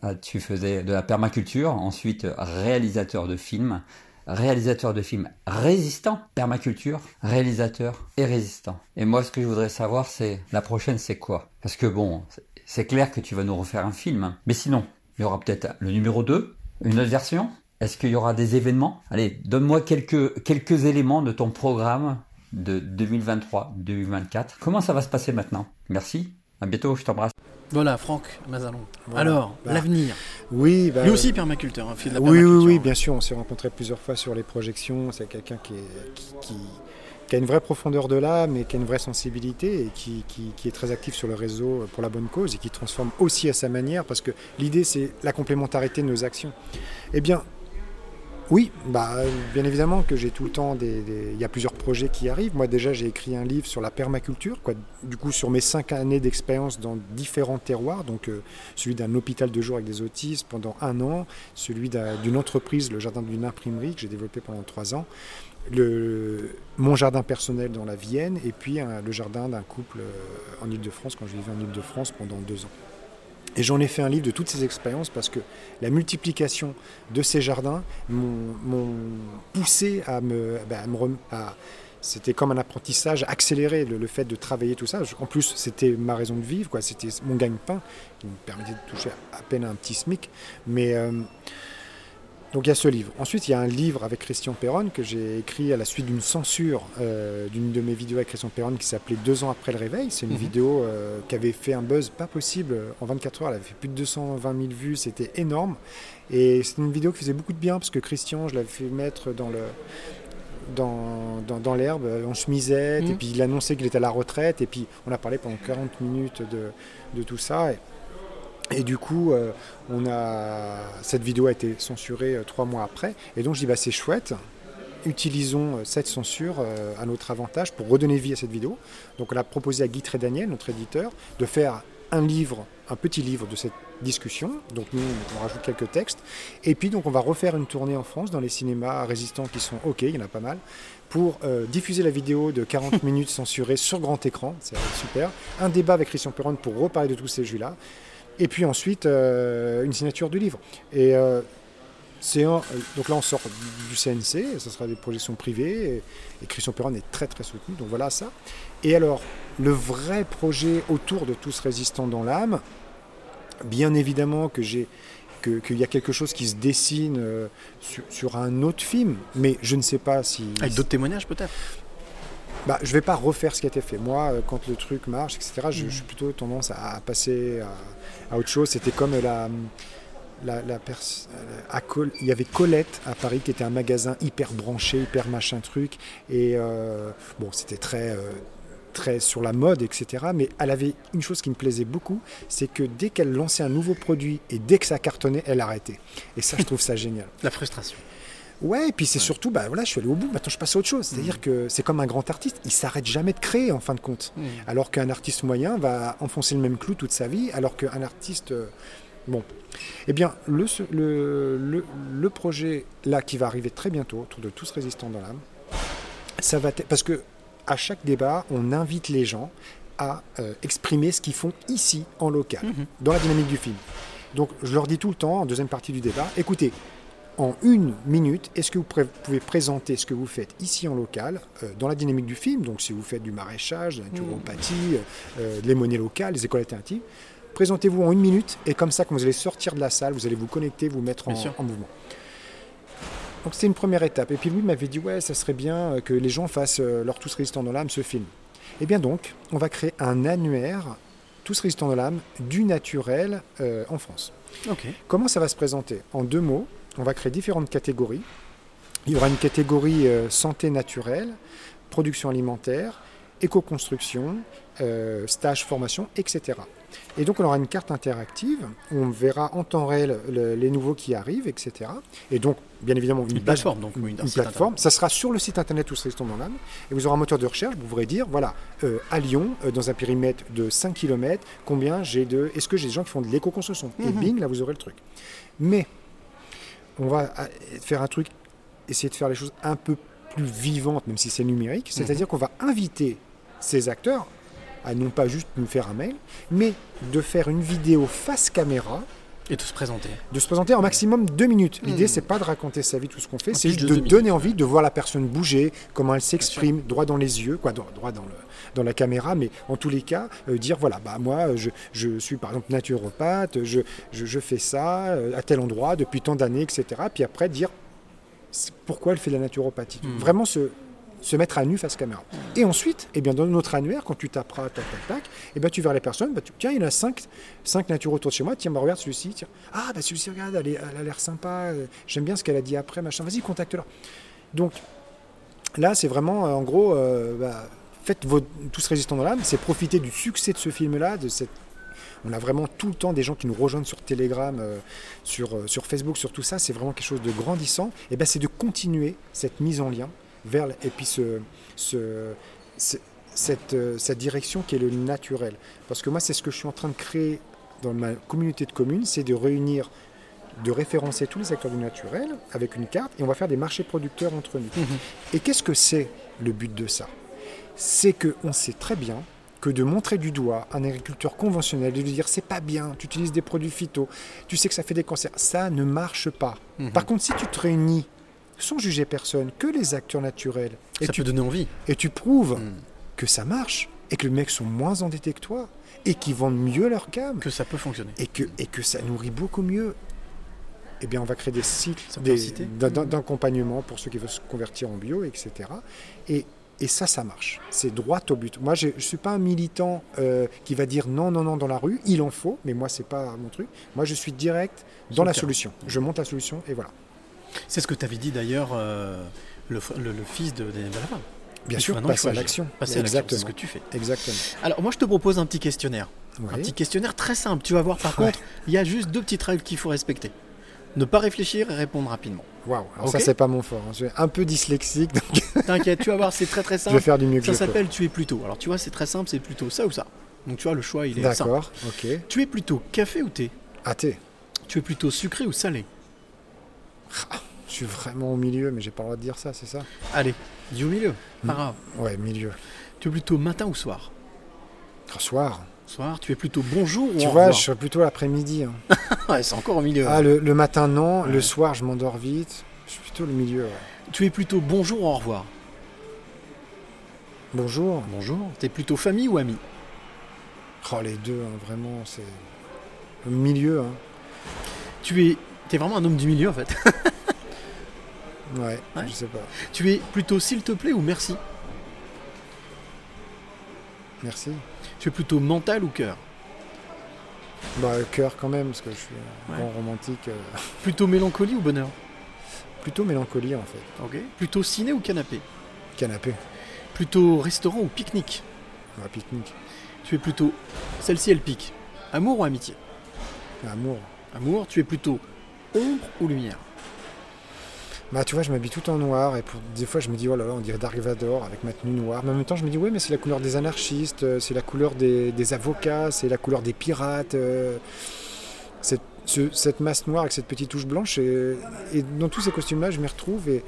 euh, tu faisais de la permaculture, ensuite réalisateur de films, réalisateur de films résistant, permaculture, réalisateur et résistant. Et moi, ce que je voudrais savoir, c'est la prochaine, c'est quoi? Parce que bon, c'est- c'est clair que tu vas nous refaire un film, hein. mais sinon, il y aura peut-être le numéro 2, une autre version Est-ce qu'il y aura des événements? Allez, donne-moi quelques, quelques éléments de ton programme de 2023-2024. Comment ça va se passer maintenant? Merci, à bientôt, je t'embrasse. Voilà, Franck Mazalon. Voilà. Alors, Bah, l'avenir. Oui, bah, Lui aussi permaculteur, hein, fait de la oui, oui, permaculture. oui, bien sûr. On s'est rencontrés plusieurs fois sur les projections. C'est quelqu'un qui, qui, qui- qui a une vraie profondeur de l'âme et qui a une vraie sensibilité et qui, qui- qui est très actif sur le réseau pour la bonne cause et qui transforme aussi à sa manière parce que l'idée, c'est la complémentarité de nos actions. Eh bien, oui, bah, bien évidemment que j'ai tout le temps des, Il y a plusieurs projets qui arrivent. Moi, déjà, j'ai écrit un livre sur la permaculture, du coup, sur mes cinq années d'expérience dans différents terroirs. Donc, euh, celui d'un hôpital de jour avec des autistes pendant un an, celui d'un- d'une entreprise, le jardin d'une imprimerie, que j'ai développé pendant trois ans. Mon jardin personnel dans la Vienne et puis le jardin d'un couple euh, en Ile-de-France quand je vivais en Ile-de-France pendant deux ans. Et j'en ai fait un livre de toutes ces expériences parce que la multiplication de ces jardins m'ont poussé à me, à- c'était comme un apprentissage accéléré, le, fait de travailler tout ça. En plus, c'était ma raison de vivre, quoi. C'était mon gagne-pain qui me permettait de toucher à, à peine un petit SMIC. Mais euh, donc il y a ce livre. Ensuite, il y a un livre avec Christian Perron que j'ai écrit à la suite d'une censure euh, d'une de mes vidéos avec Christian Perron qui s'appelait Deux ans après le réveil. C'est une Mhm. vidéo euh, qui avait fait un buzz pas possible en 24 heures. Elle avait fait plus de 220 000 vues. C'était énorme. Et c'est une vidéo qui faisait beaucoup de bien parce que Christian, je l'avais fait mettre dans le dans, dans, dans l'herbe en chemisette, Mhm. et puis il annonçait qu'il était à la retraite, et puis on a parlé pendant 40 minutes de, de tout ça. Et, et du coup, euh, on a, cette vidéo a été censurée euh, trois mois après, et donc je dis bah, c'est chouette, utilisons euh, cette censure à notre avantage pour redonner vie à cette vidéo. Donc on a proposé à Guy Daniel, notre éditeur, de faire un livre, un petit livre de cette discussion. Donc nous, on rajoute quelques textes. Et puis donc on va refaire une tournée en France dans les cinémas résistants qui sont OK, il y en a pas mal, pour diffuser la vidéo de 40 minutes censurée sur grand écran. C'est super. Un débat avec Christian Perron pour reparler de tous ces jeux-là. Et puis ensuite, euh, une signature du livre. Et euh, c'est euh, donc là, on sort du CNC, ça sera des projections privées, et, Christian Perron est très très soutenu, donc voilà ça. Et alors, le vrai projet autour de Tous résistants dans l'âme, bien évidemment que j'ai qu'il y a quelque chose qui se dessine sur, sur un autre film, mais je ne sais pas si... Avec d'autres témoignages peut-être? Bah, je vais pas refaire ce qui a été fait. Moi, euh, quand le truc marche, etc., je, suis plutôt tendance à, passer à, à autre chose. C'était comme la, la, euh, à Col- il y avait Colette à Paris qui était un magasin hyper branché, hyper machin truc, et euh, bon, c'était très euh, très sur la mode, etc. Mais elle avait une chose qui me plaisait beaucoup, c'est que dès qu'elle lançait un nouveau produit et dès que ça cartonnait, elle arrêtait. Et ça, je trouve ça génial. La frustration. Ouais, et puis c'est surtout, bah voilà, je suis allé au bout, maintenant je passe à autre chose. C'est-à-dire que c'est comme un grand artiste, il s'arrête jamais de créer en fin de compte. Mhm. Alors qu'un artiste moyen va enfoncer le même clou toute sa vie, alors qu'un artiste. euh, bon. Eh bien, le, le, le, le projet là qui va arriver très bientôt, autour de Tous résistants dans l'âme, ça va être. Parce que à chaque débat, on invite les gens à euh, exprimer ce qu'ils font ici, en local, Mhm. dans la dynamique du film. Donc, je leur dis tout le temps, en deuxième partie du débat, écoutez, en une minute, est-ce que vous pouvez présenter ce que vous faites ici en local, euh, dans la dynamique du film Donc, si vous faites du maraîchage, de la naturopathie, euh, de les monnaies locales, les écoles alternatives, présentez-vous en une minute, et comme ça, quand vous allez sortir de la salle, vous allez vous connecter, vous mettre en, mouvement. Donc, c'est une première étape. Et puis, lui m'avait dit, ouais, ça serait bien euh, que les gens fassent euh, leur Tous résistants dans l'âme, ce film. Et bien donc, on va créer un annuaire, Tous résistants dans l'âme, du naturel euh, en France. Ok. Comment ça va se présenter? En deux mots, on va créer différentes catégories. Il y aura une catégorie euh, santé naturelle, production alimentaire, éco-construction, euh, stage, formation, etc. Et donc on aura une carte interactive, où on verra en temps réel le- les nouveaux qui arrivent, etc. Et donc, bien évidemment, une, Une base- plateforme, donc, une, un une plateforme. Ça sera sur le site internet Tous résistants dans l'âme. Et vous aurez un moteur de recherche, vous pourrez dire, voilà, euh, à Lyon, euh, dans un périmètre de 5 km, combien j'ai de... Est-ce que j'ai des gens qui font de l'éco-construction? Et Mhm. bing, là vous aurez le truc. Mais on va euh, faire un truc, essayer de faire les choses un peu plus vivantes, même si c'est numérique. C'est-à-dire qu'on va inviter ces acteurs à non pas juste nous faire un mail, mais de faire une vidéo face caméra. Et de se présenter. De se présenter en maximum deux minutes. L'idée, Mhm. c'est pas de raconter sa vie, tout ce qu'on fait, c'est juste de donner minutes. envie de voir la personne bouger, comment elle s'exprime, droit dans les yeux, quoi, droit, droit dans, le, dans la caméra, mais en tous les cas, euh, dire voilà, bah moi, je, je suis par exemple naturopathe, je, je, je fais ça euh, à tel endroit depuis tant d'années, etc. Puis après, dire c'est pourquoi elle fait de la naturopathie. Mhm. Vraiment se, se mettre à nu face caméra. Et ensuite, eh bien, dans notre annuaire, quand tu taperas tac, tac, tac, eh bien, tu verras les personnes, bah, tu- tiens, il y en a cinq, cinq naturo autour de chez moi, tiens, bah, regarde celui-ci, tiens. Ah, bah, celui-ci, regarde, elle, est- elle a l'air sympa, euh, j'aime bien ce qu'elle a dit après, machin, vas-y, contacte-la. Donc, là, c'est vraiment, euh, en gros, euh, bah, faites vos, tous résistants dans l'âme, c'est profiter du succès de ce film-là, de cette on a vraiment tout le temps des gens qui nous rejoignent sur Telegram, euh, sur, euh, sur Facebook, sur tout ça. C'est vraiment quelque chose de grandissant. Et ben, c'est de continuer cette mise en lien vers et puis ce, ce- ce- cette, euh, cette direction qui est le naturel. Parce que moi, c'est ce que je suis en train de créer dans ma communauté de communes, c'est de réunir, de référencer tous les acteurs du naturel avec une carte et on va faire des marchés producteurs entre nous. Et qu'est-ce que c'est le but de ça? C'est que on sait très bien que de montrer du doigt un agriculteur conventionnel et de lui dire c'est pas bien, tu utilises des produits phyto, tu sais que ça fait des cancers, ça ne marche pas. Mhm. Par contre, si tu te réunis sans juger personne, que les acteurs naturels, et Ça tu peut donner envie. et tu prouves Mm. que ça marche et que les mecs sont moins endettés que toi et qu'ils vendent mieux leur gamme Que ça peut fonctionner. et que, et que ça nourrit beaucoup mieux, eh bien on va créer des cycles d'un- d'accompagnement pour ceux qui veulent se convertir en bio, etc. Et, et ça, ça marche. C'est droit au but. Moi, je ne suis pas un militant euh, qui va dire non, non, non dans la rue. Il en faut, mais moi, c'est pas mon truc. Moi, je suis direct dans la terrain. solution. Je monte la solution et voilà. C'est ce que tu avais dit d'ailleurs, euh, le, fr- le- le fils de Daniel Balavoine. Bien sûr, passer à l'action. Passer l'action, c'est Exactement. ce que tu fais. Exactement. Alors moi je te propose un petit questionnaire. Un petit questionnaire très simple. Tu vas voir par contre, il y a juste deux petites règles qu'il faut respecter. Ne pas réfléchir et répondre rapidement. Waouh, alors Ok. ça, c'est pas mon fort. hein. Je suis un peu dyslexique, donc T'inquiète, tu vas voir, c'est très très je simple. vais faire du mieux que Ça je peux. s'appelle tu es plutôt. Alors tu vois, c'est très simple, c'est plutôt ça ou ça. Donc tu vois, le choix il est simple. D'accord, ok. Tu es plutôt café ou thé? Ah, thé. Tu es plutôt sucré ou salé? Je suis vraiment au milieu, mais j'ai pas le droit de dire ça, c'est ça Allez, dis au milieu. Pas Mm. grave. Ouais, milieu. Tu es plutôt matin ou soir Un soir. Soir, tu es plutôt bonjour ou Tu au vois, revoir je suis plutôt l'après-midi. hein. Ouais, c'est encore au milieu. Ah, le, le matin, non. Le soir, je m'endors vite. Je suis plutôt le milieu. ouais. Tu es plutôt bonjour ou au revoir Bonjour. Bonjour. Tu es plutôt famille ou ami Oh, les deux, hein, vraiment, c'est. Le milieu, hein. Tu es, es vraiment un homme du milieu en fait. Ouais, Ouais. je sais pas. tu es plutôt s'il te plaît ou merci? Merci. Tu es plutôt mental ou cœur? Bah, cœur quand même, parce que je suis un Ouais. grand romantique. euh, Plutôt mélancolie ou bonheur? Plutôt mélancolie, en fait. Ok. Plutôt ciné ou canapé? Canapé. Plutôt restaurant ou pique-nique? Ouais, pique-nique. Tu es plutôt. Celle-ci elle pique. Amour ou amitié? Amour. Amour, tu es plutôt ombre ou lumière Bah, tu vois, je m'habille tout en noir, et pour... des fois, je me dis, oh là là, on dirait Darivador avec ma tenue noire. Mais en même temps, je me dis, ouais, mais c'est la couleur des anarchistes, euh, c'est la couleur des, des avocats, c'est la couleur des pirates. euh, Cette, ce- cette masse noire avec cette petite touche blanche, et, et dans tous ces costumes-là, je m'y retrouve. Et...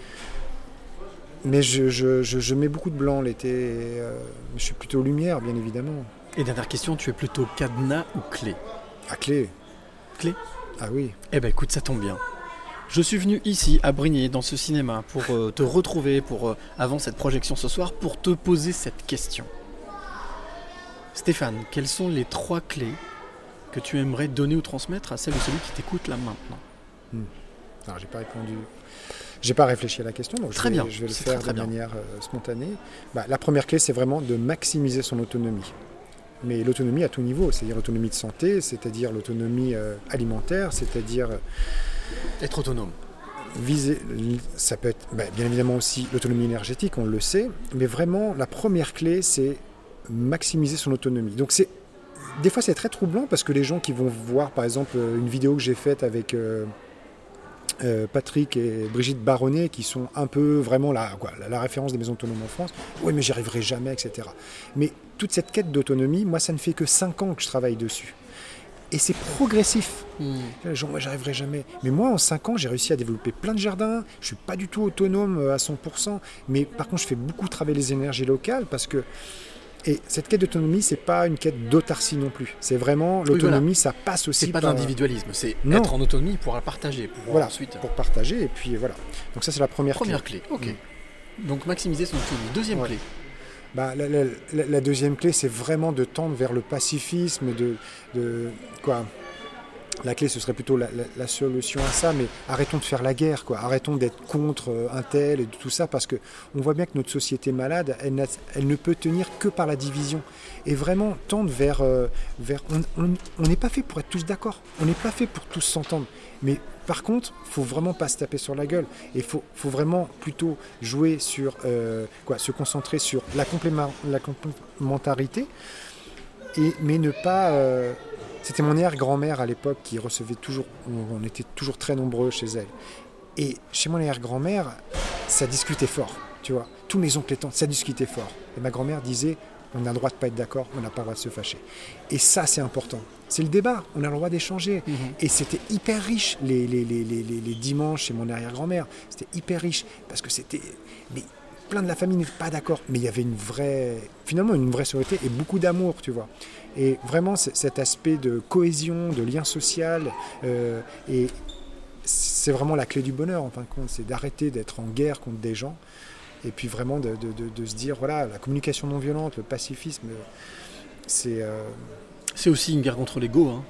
Mais je, je- je- je mets beaucoup de blanc l'été, euh, je suis plutôt lumière, bien évidemment. Et dernière question, tu es plutôt cadenas ou clé? À clé. Clé? Ah oui. Eh ben écoute, ça tombe bien. Je suis venu ici à Brigny dans ce cinéma pour euh, te retrouver pour euh, avant cette projection ce soir pour te poser cette question. Stéphane, quelles sont les trois clés que tu aimerais donner ou transmettre à celle ou celui qui t'écoute là maintenant? Alors, j'ai pas répondu. J'ai pas réfléchi à la question, donc Très je vais, bien, je vais le faire très, très de bien. manière euh, spontanée. Bah, la première clé, c'est vraiment de maximiser son autonomie. Mais l'autonomie à tout niveau, c'est-à-dire l'autonomie de santé, c'est-à-dire l'autonomie euh, alimentaire, c'est-à-dire euh, Être autonome. viser. Ça peut être bah, bien évidemment aussi l'autonomie énergétique, on le sait, mais vraiment la première clé, c'est maximiser son autonomie. Donc c'est des fois c'est très troublant parce que les gens qui vont voir par exemple une vidéo que j'ai faite avec euh, euh, Patrick et Brigitte Baronnet qui sont un peu vraiment la, quoi, la, la référence des maisons autonomes en France. Oui mais j'y arriverai jamais, etc. Mais toute cette quête d'autonomie, moi ça ne fait que 5 ans que je travaille dessus. Et c'est progressif. Les gens, moi j'arriverai jamais. Mais moi en 5 ans j'ai réussi à développer plein de jardins. Je suis pas du tout autonome euh, à 100%. Mais par contre je fais beaucoup travailler les énergies locales parce que et cette quête d'autonomie, c'est pas une quête d'autarcie non plus. C'est vraiment Oui, l'autonomie, voilà. ça passe aussi C'est pas par d'individualisme, c'est être en autonomie pour la partager, pour voilà, ensuite. pour partager et puis voilà. Donc ça c'est la première, Première clé, ok. Donc maximiser son autonomie. Deuxième Ouais. clé. Bah, la, la- la- la deuxième clé, c'est vraiment de tendre vers le pacifisme, de, de quoi. La clé, ce serait plutôt la, solution à ça, mais arrêtons de faire la guerre. Arrêtons d'être contre euh, un tel et tout ça, parce que on voit bien que notre société malade, elle, ne peut tenir que par la division. Et vraiment tendre vers, euh, vers, on- n'est pas fait pour être tous d'accord. On n'est pas fait pour tous s'entendre. Mais par contre, faut vraiment pas se taper sur la gueule. Et faut, faut vraiment plutôt jouer sur euh, quoi, se concentrer sur la, complément- la complémentarité, et mais ne pas. C'était mon arrière-grand-mère à l'époque qui recevait toujours. On, était toujours très nombreux chez elle. Et chez mon arrière-grand-mère, ça discutait fort. Tu vois, tous mes oncles et tantes, ça discutait fort. Et ma grand-mère disait on a le droit de pas être d'accord, on n'a pas le droit de se fâcher. Et ça, c'est important. C'est le débat, on a le droit d'échanger. Et c'était hyper riche les, les, les, les, les- les dimanches chez mon arrière-grand-mère. C'était hyper riche parce que c'était. Mais plein de la famille n'était pas d'accord, mais il y avait une vraie, finalement une vraie sororité et beaucoup d'amour, tu vois. Et vraiment cet aspect de cohésion, de lien social, euh, et c'est vraiment la clé du bonheur en fin de compte, c'est d'arrêter d'être en guerre contre des gens, et puis vraiment de, de- de- de se dire, voilà, la communication non violente, le pacifisme, c'est... euh, C'est aussi une guerre contre l'ego. Hein.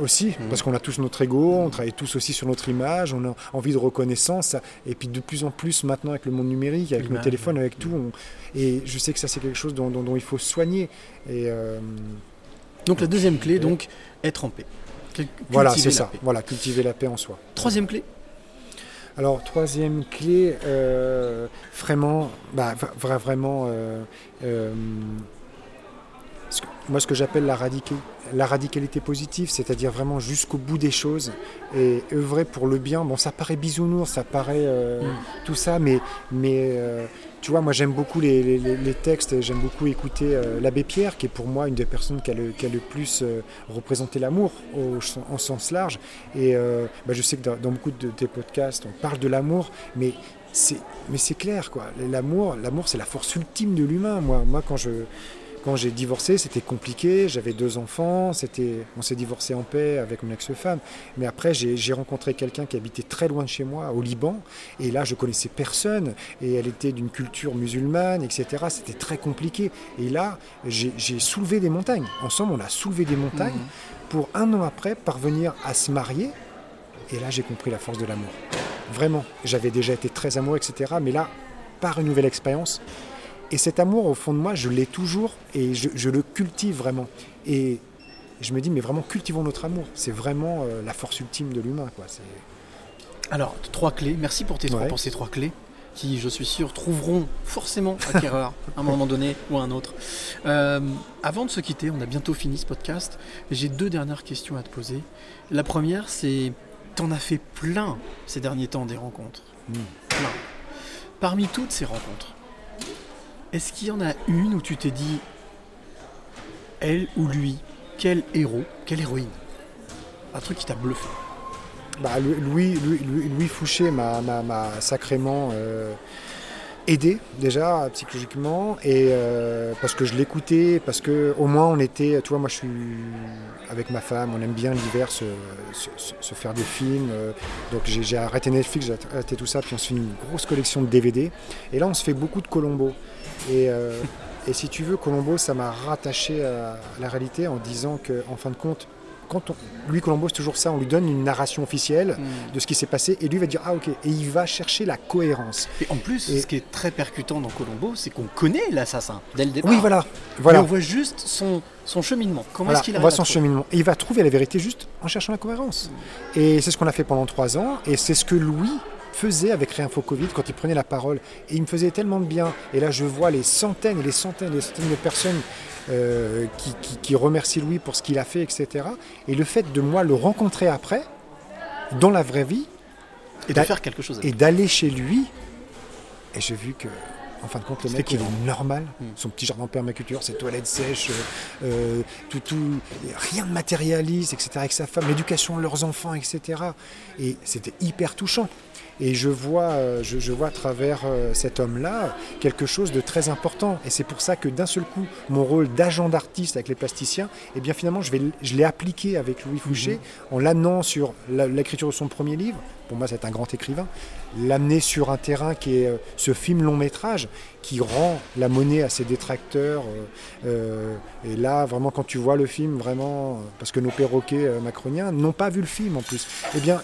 aussi, parce qu'on a tous notre ego, on travaille tous aussi sur notre image, on a envie de reconnaissance, et puis de plus en plus maintenant avec le monde numérique, avec nos L'image, téléphones, avec tout, on- et je sais que ça c'est quelque chose dont, dont- dont il faut soigner. Et euh, Donc la deuxième clé, donc, être en paix. Voilà, c'est ça, paix. voilà, cultiver la paix en soi. Troisième clé Alors, troisième clé, euh, vraiment, bah, vra- vra- vraiment, euh, euh, moi ce que j'appelle la, radica- la radicalité positive, c'est-à-dire vraiment jusqu'au bout des choses et œuvrer pour le bien. Bon, ça paraît bisounours, ça paraît euh, tout ça, mais, mais euh, tu vois, moi j'aime beaucoup les, les- les- les textes, j'aime beaucoup écouter euh, l'abbé Pierre, qui est pour moi une des personnes qui a le, qui a le plus représenté l'amour en sens large. Et bah, je sais que dans, dans beaucoup de tes podcasts, on parle de l'amour, mais c'est mais c'est clair quoi. L'amour, l'amour, c'est la force ultime de l'humain. Moi, moi, quand je quand j'ai divorcé, c'était compliqué. J'avais deux enfants. C'était, on s'est divorcé en paix avec mon ex-femme. Mais après, j'ai rencontré quelqu'un qui habitait très loin de chez moi, au Liban. Et là, je connaissais personne. Et elle était d'une culture musulmane, etc. C'était très compliqué. Et là, j'ai soulevé des montagnes. Ensemble, on a soulevé des montagnes Mhm. pour un an après parvenir à se marier. Et là, j'ai compris la force de l'amour. Vraiment. J'avais déjà été très amoureux, etc. Mais là, par une nouvelle expérience. Et cet amour, au fond de moi, je l'ai toujours et je, je le cultive vraiment. Et je me dis, mais vraiment, cultivons notre amour. C'est vraiment euh, la force ultime de l'humain. quoi. C'est- Alors, trois clés. Merci pour, tes trois, pour ces trois clés qui, je suis sûr, trouveront forcément acquéreur à un moment donné ou à un autre. Euh, avant de se quitter, on a bientôt fini ce podcast. J'ai deux dernières questions à te poser. La première, c'est t'en as fait plein ces derniers temps des rencontres. Plein. Parmi toutes ces rencontres, est-ce qu'il y en a une où tu t'es dit, elle ou lui, quel héros, quelle héroïne? Un truc qui t'a bluffé. Bah, Louis, Louis, Louis- Fouché m'a, sacrément euh, aidé déjà psychologiquement et euh, parce que je l'écoutais, parce que au moins on était, tu vois, moi je suis avec ma femme, on aime bien l'hiver se, se- faire des films, euh, donc j'ai arrêté Netflix, j'ai arrêté tout ça, puis on se fait une grosse collection de DVD et là on se fait beaucoup de Colombo et euh, et si tu veux, Colombo, ça m'a rattaché à la réalité en disant que, en fin de compte, quand on, lui, Colombo, c'est toujours ça, on lui donne une narration officielle Mm. de ce qui s'est passé, et lui va dire ah ok, et il va chercher la cohérence. Et en plus, ce qui est très percutant dans Colombo, c'est qu'on connaît l'assassin dès le départ. Oui, voilà, voilà. Mais on voit juste son, son cheminement. Comment Voilà, est-ce qu'il on arrive voit son cheminement. Et il va trouver la vérité juste en cherchant la cohérence. Et c'est ce qu'on a fait pendant trois ans. Et c'est ce que Louis faisait avec Réinfo Covid quand il prenait la parole. Et il me faisait tellement de bien. Et là, je vois les centaines et les centaines et les centaines de personnes euh, qui, qui- qui remercient Louis pour ce qu'il a fait, etc. Et le fait de moi le rencontrer après, dans la vraie vie, Et de faire quelque chose avec Et d'aller chez lui, et j'ai vu que. En fin de compte, le mec, il est normal. Mm. Son petit jardin permaculture, ses toilettes sèches, euh, euh, tout, tout, rien de matérialiste, etc. Avec sa femme, l'éducation de leurs enfants, etc. Et c'était hyper touchant. Et je vois, euh, je, je vois à travers euh, cet homme-là quelque chose de très important. Et c'est pour ça que d'un seul coup, mon rôle d'agent d'artiste avec les plasticiens, eh bien finalement, je, vais, je l'ai appliqué avec Louis Fouché en l'amenant sur l'écriture de son premier livre. Pour moi, c'est un grand écrivain. L'amener sur un terrain qui est euh, ce film long métrage qui rend la monnaie à ses détracteurs. euh, et là, vraiment, quand tu vois le film, vraiment, parce que nos perroquets macroniens n'ont pas vu le film en plus, eh bien,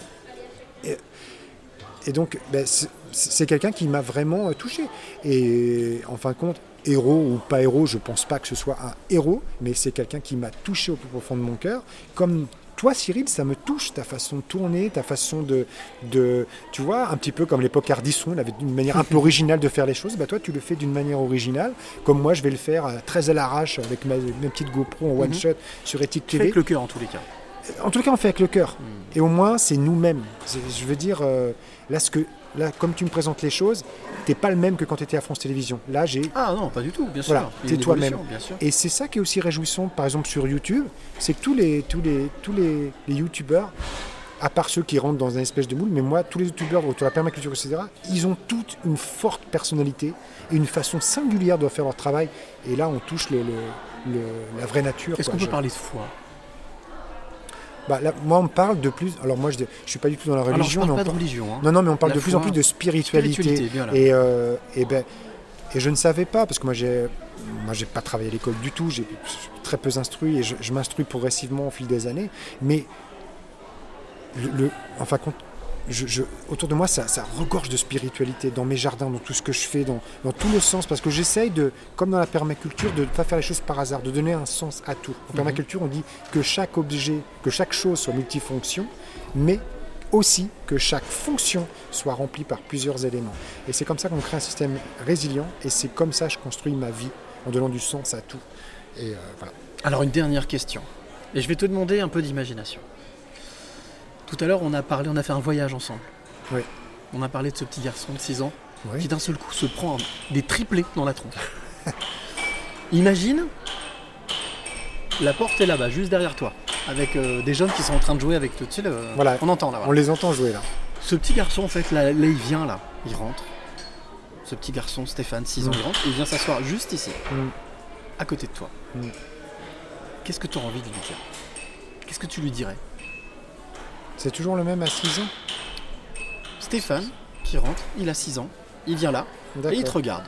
et, donc, ben, c'est- quelqu'un qui m'a vraiment euh, touché. Et en fin de compte, héros ou pas héros, je pense pas que ce soit un héros, mais c'est quelqu'un qui m'a touché au plus profond de mon cœur. Comme toi, Cyril, ça me touche, ta façon de tourner, ta façon de. de tu vois, un petit peu comme l'époque Ardisson, il avait une manière un peu originale de faire les choses. Bah, toi, tu le fais d'une manière originale, comme moi, je vais le faire euh, très à l'arrache avec ma, ma petite GoPro en Mhm. one-shot sur Ethic Tu fais TV. avec le cœur en tous les cas. En tout cas, on fait avec le cœur. Et au moins, c'est nous-mêmes. Je veux dire, euh, là, ce que, là, comme tu me présentes les choses, t'es pas le même que quand tu étais à France Télévisions. Là, j'ai. Ah non, pas du tout, bien sûr. Voilà, t'es toi-même. Et c'est ça qui est aussi réjouissant, par exemple, sur YouTube, c'est que tous les, tous les, tous les, les YouTubeurs à part ceux qui rentrent dans un espèce de moule, mais moi, tous les youtubeurs autour de la permaculture, etc., ils ont toute une forte personnalité et une façon singulière de faire leur travail. Et là, on touche le, le- le- la vraie nature. Est-ce qu'on peut Je- parler de foi? Bah, là, moi, on parle de plus. Alors, moi, je ne suis pas du tout dans la Alors, je religion. parle mais on pas de parle- religion, hein. Non, non, mais on parle La de plus en plus de spiritualité. spiritualité, voilà. et, euh, et, ben, et je ne savais pas, parce que moi, j'ai moi j'ai pas travaillé à l'école du tout. J'ai très peu instruit et je, je m'instruis progressivement au fil des années. Mais, le, le- en fin de compte, je, je- autour de moi, ça, ça regorge de spiritualité dans mes jardins, dans tout ce que je fais, dans, dans tout le sens. Parce que j'essaye de, comme dans la permaculture, de ne pas faire les choses par hasard, de donner un sens à tout. En Mhm. permaculture, on dit que chaque objet, que chaque chose soit multifonction, mais aussi que chaque fonction soit remplie par plusieurs éléments. Et c'est comme ça qu'on crée un système résilient, et c'est comme ça que je construis ma vie, en donnant du sens à tout. Et euh, voilà. Alors une dernière question. Et je vais te demander un peu d'imagination. Tout à l'heure, on a parlé, on a fait un voyage ensemble. Oui. On a parlé de ce petit garçon de 6 ans Oui. qui d'un seul coup se prend des triplés dans la tronche. Imagine, la porte est là-bas, juste derrière toi, avec euh, des jeunes qui sont en train de jouer avec toi. Tu sais, le- Voilà. on entend là. On les entend jouer là. Ce petit garçon, en fait, là, là, il vient là, il rentre. Ce petit garçon, Stéphane, 6 ans, Mm. il rentre, il vient s'asseoir juste ici, Mm. à côté de toi. Mm. Qu'est-ce que tu as envie de lui dire? Qu'est-ce que tu lui dirais? C'est toujours le même à 6 ans Stéphane, qui rentre, il a 6 ans, il vient là, et il te regarde.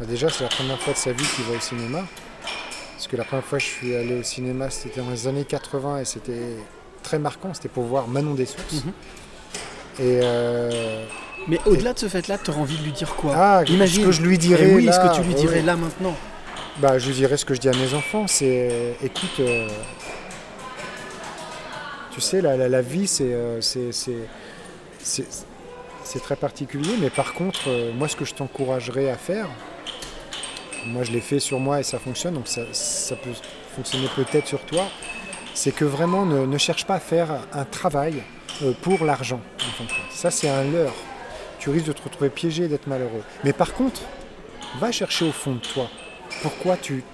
Bah déjà, c'est la première fois de sa vie qu'il va au cinéma. Parce que la première fois que je suis allé au cinéma, c'était dans les années 80 et c'était très marquant. C'était pour voir Manon des Sources. Mhm. Et euh, Mais au-delà de ce fait-là, tu aurais envie de lui dire quoi? Ah, Imagine. ce que je lui dirais Eh oui, là, ce que tu lui dirais oui. là maintenant. bah, je lui dirais ce que je dis à mes enfants. C'est, écoute, euh, tu sais, la, vie, c'est, euh, c'est, très particulier. Mais par contre, euh, moi, ce que je t'encouragerais à faire, moi, je l'ai fait sur moi et ça fonctionne, donc ça, peut fonctionner peut-être sur toi. C'est que vraiment, ne, cherche pas à faire un travail euh, pour l'argent. Ça, c'est un leurre. Tu risques de te retrouver piégé et d'être malheureux. Mais par contre, va chercher au fond de toi pourquoi tu.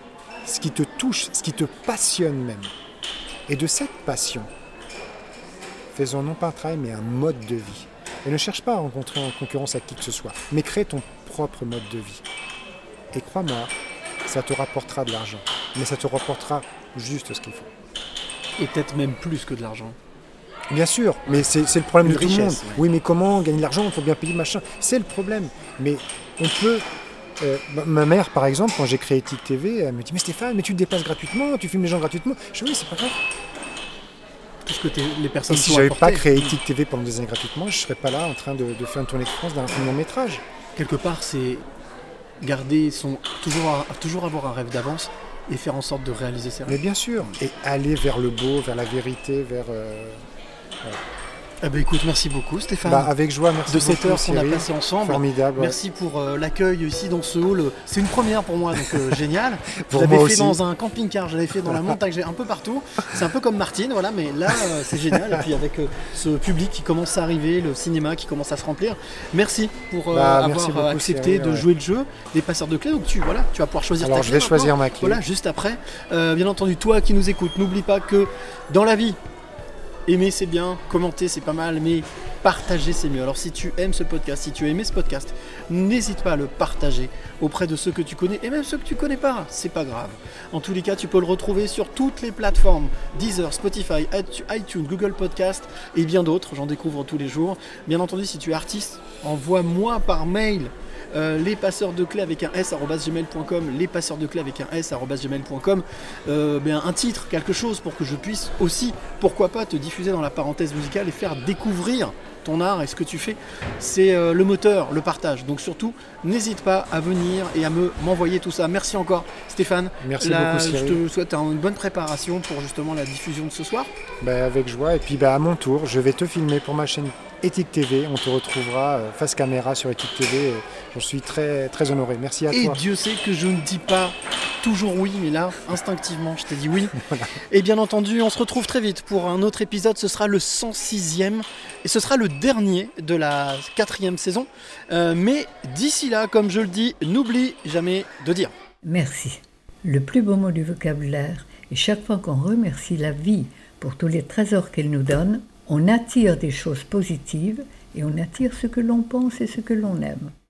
ce qui te touche, ce qui te passionne même. Et de cette passion, faisons non pas un travail, mais un mode de vie. Et ne cherche pas à rencontrer en concurrence à qui que ce soit, mais crée ton propre mode de vie. Et crois-moi, ça te rapportera de l'argent. Mais ça te rapportera juste ce qu'il faut. Et peut-être même plus que de l'argent. Bien sûr, mais c'est c'est le problème Une de tout le monde. ouais. Oui, mais comment gagner de l'argent? Il faut bien payer machin. C'est le problème. Mais on peut. euh, ma- mère, par exemple, quand j'ai créé TIC TV, elle me dit Mais Stéphane, mais tu te déplaces gratuitement, tu filmes les gens gratuitement. Je dis Oui, c'est pas grave. Tout ce que t'es- les personnes Et si t'ont j'avais pas créé TIC TV pendant des années gratuitement, je serais pas là en train de, de faire une tournée de France d'un film long métrage. Quelque part, c'est garder son. Toujours, toujours avoir un rêve d'avance et faire en sorte de réaliser ses Mais rêves. bien sûr. Et aller vers le beau, vers la vérité, vers. euh. Eh ben écoute, merci beaucoup Stéphane. Bah, avec joie, merci de cette heure qu'on a passée ensemble. Formidable. Merci pour euh, l'accueil ici dans ce hall. C'est une première pour moi, donc euh, génial. Pour je l'avais fait aussi. dans un camping-car, je l'avais fait dans la montagne, j'ai un peu partout. C'est un peu comme Martine, voilà, mais là euh, c'est génial. Et puis avec ce public qui commence à arriver, le cinéma qui commence à se remplir. Merci pour Bah, avoir merci beaucoup, accepté de ouais. jouer le jeu des passeurs de clés. Donc tu voilà, tu vas pouvoir choisir Alors, ta je clé vais choisir ma clé. Voilà, juste après. Bien entendu, toi qui nous écoutes, n'oublie pas que dans la vie, aimer c'est bien, commenter c'est pas mal, mais partager c'est mieux. Alors si tu aimes ce podcast, si tu as ce podcast, n'hésite pas à le partager auprès de ceux que tu connais et même ceux que tu connais pas, c'est pas grave. En tous les cas, tu peux le retrouver sur toutes les plateformes Deezer, Spotify, iTunes, Google Podcast et bien d'autres, j'en découvre tous les jours. Bien entendu, si tu es artiste, envoie-moi par mail euh, les passeurs de clés avec un s gmail.com, les passeurs de clés avec un s euh, ben, un titre, quelque chose pour que je puisse aussi, pourquoi pas, te diffuser dans la parenthèse musicale et faire découvrir ton art et ce que tu fais. C'est euh, le moteur, le partage. Donc surtout, n'hésite pas à venir et à me m'envoyer tout ça. Merci encore Stéphane. Merci beaucoup, Cyril. Je te souhaite une bonne préparation pour justement la diffusion de ce soir. Bah, avec joie. Et puis bah, à mon tour, je vais te filmer pour ma chaîne Ethique TV. On te retrouvera euh, face caméra sur Ethique TV. et J'en suis très, très honoré. Merci à Et toi. Dieu sait que je ne dis pas toujours oui, mais là, instinctivement, je t'ai dit oui. Et bien entendu, on se retrouve très vite pour un autre épisode. Ce sera le 106e et ce sera le dernier de la quatrième saison. Euh, mais d'ici comme je le dis, n'oublie jamais de dire. Merci. Le plus beau mot du vocabulaire est chaque fois qu'on remercie la vie pour tous les trésors qu'elle nous donne, On attire des choses positives et on attire ce que l'on pense et ce que l'on aime.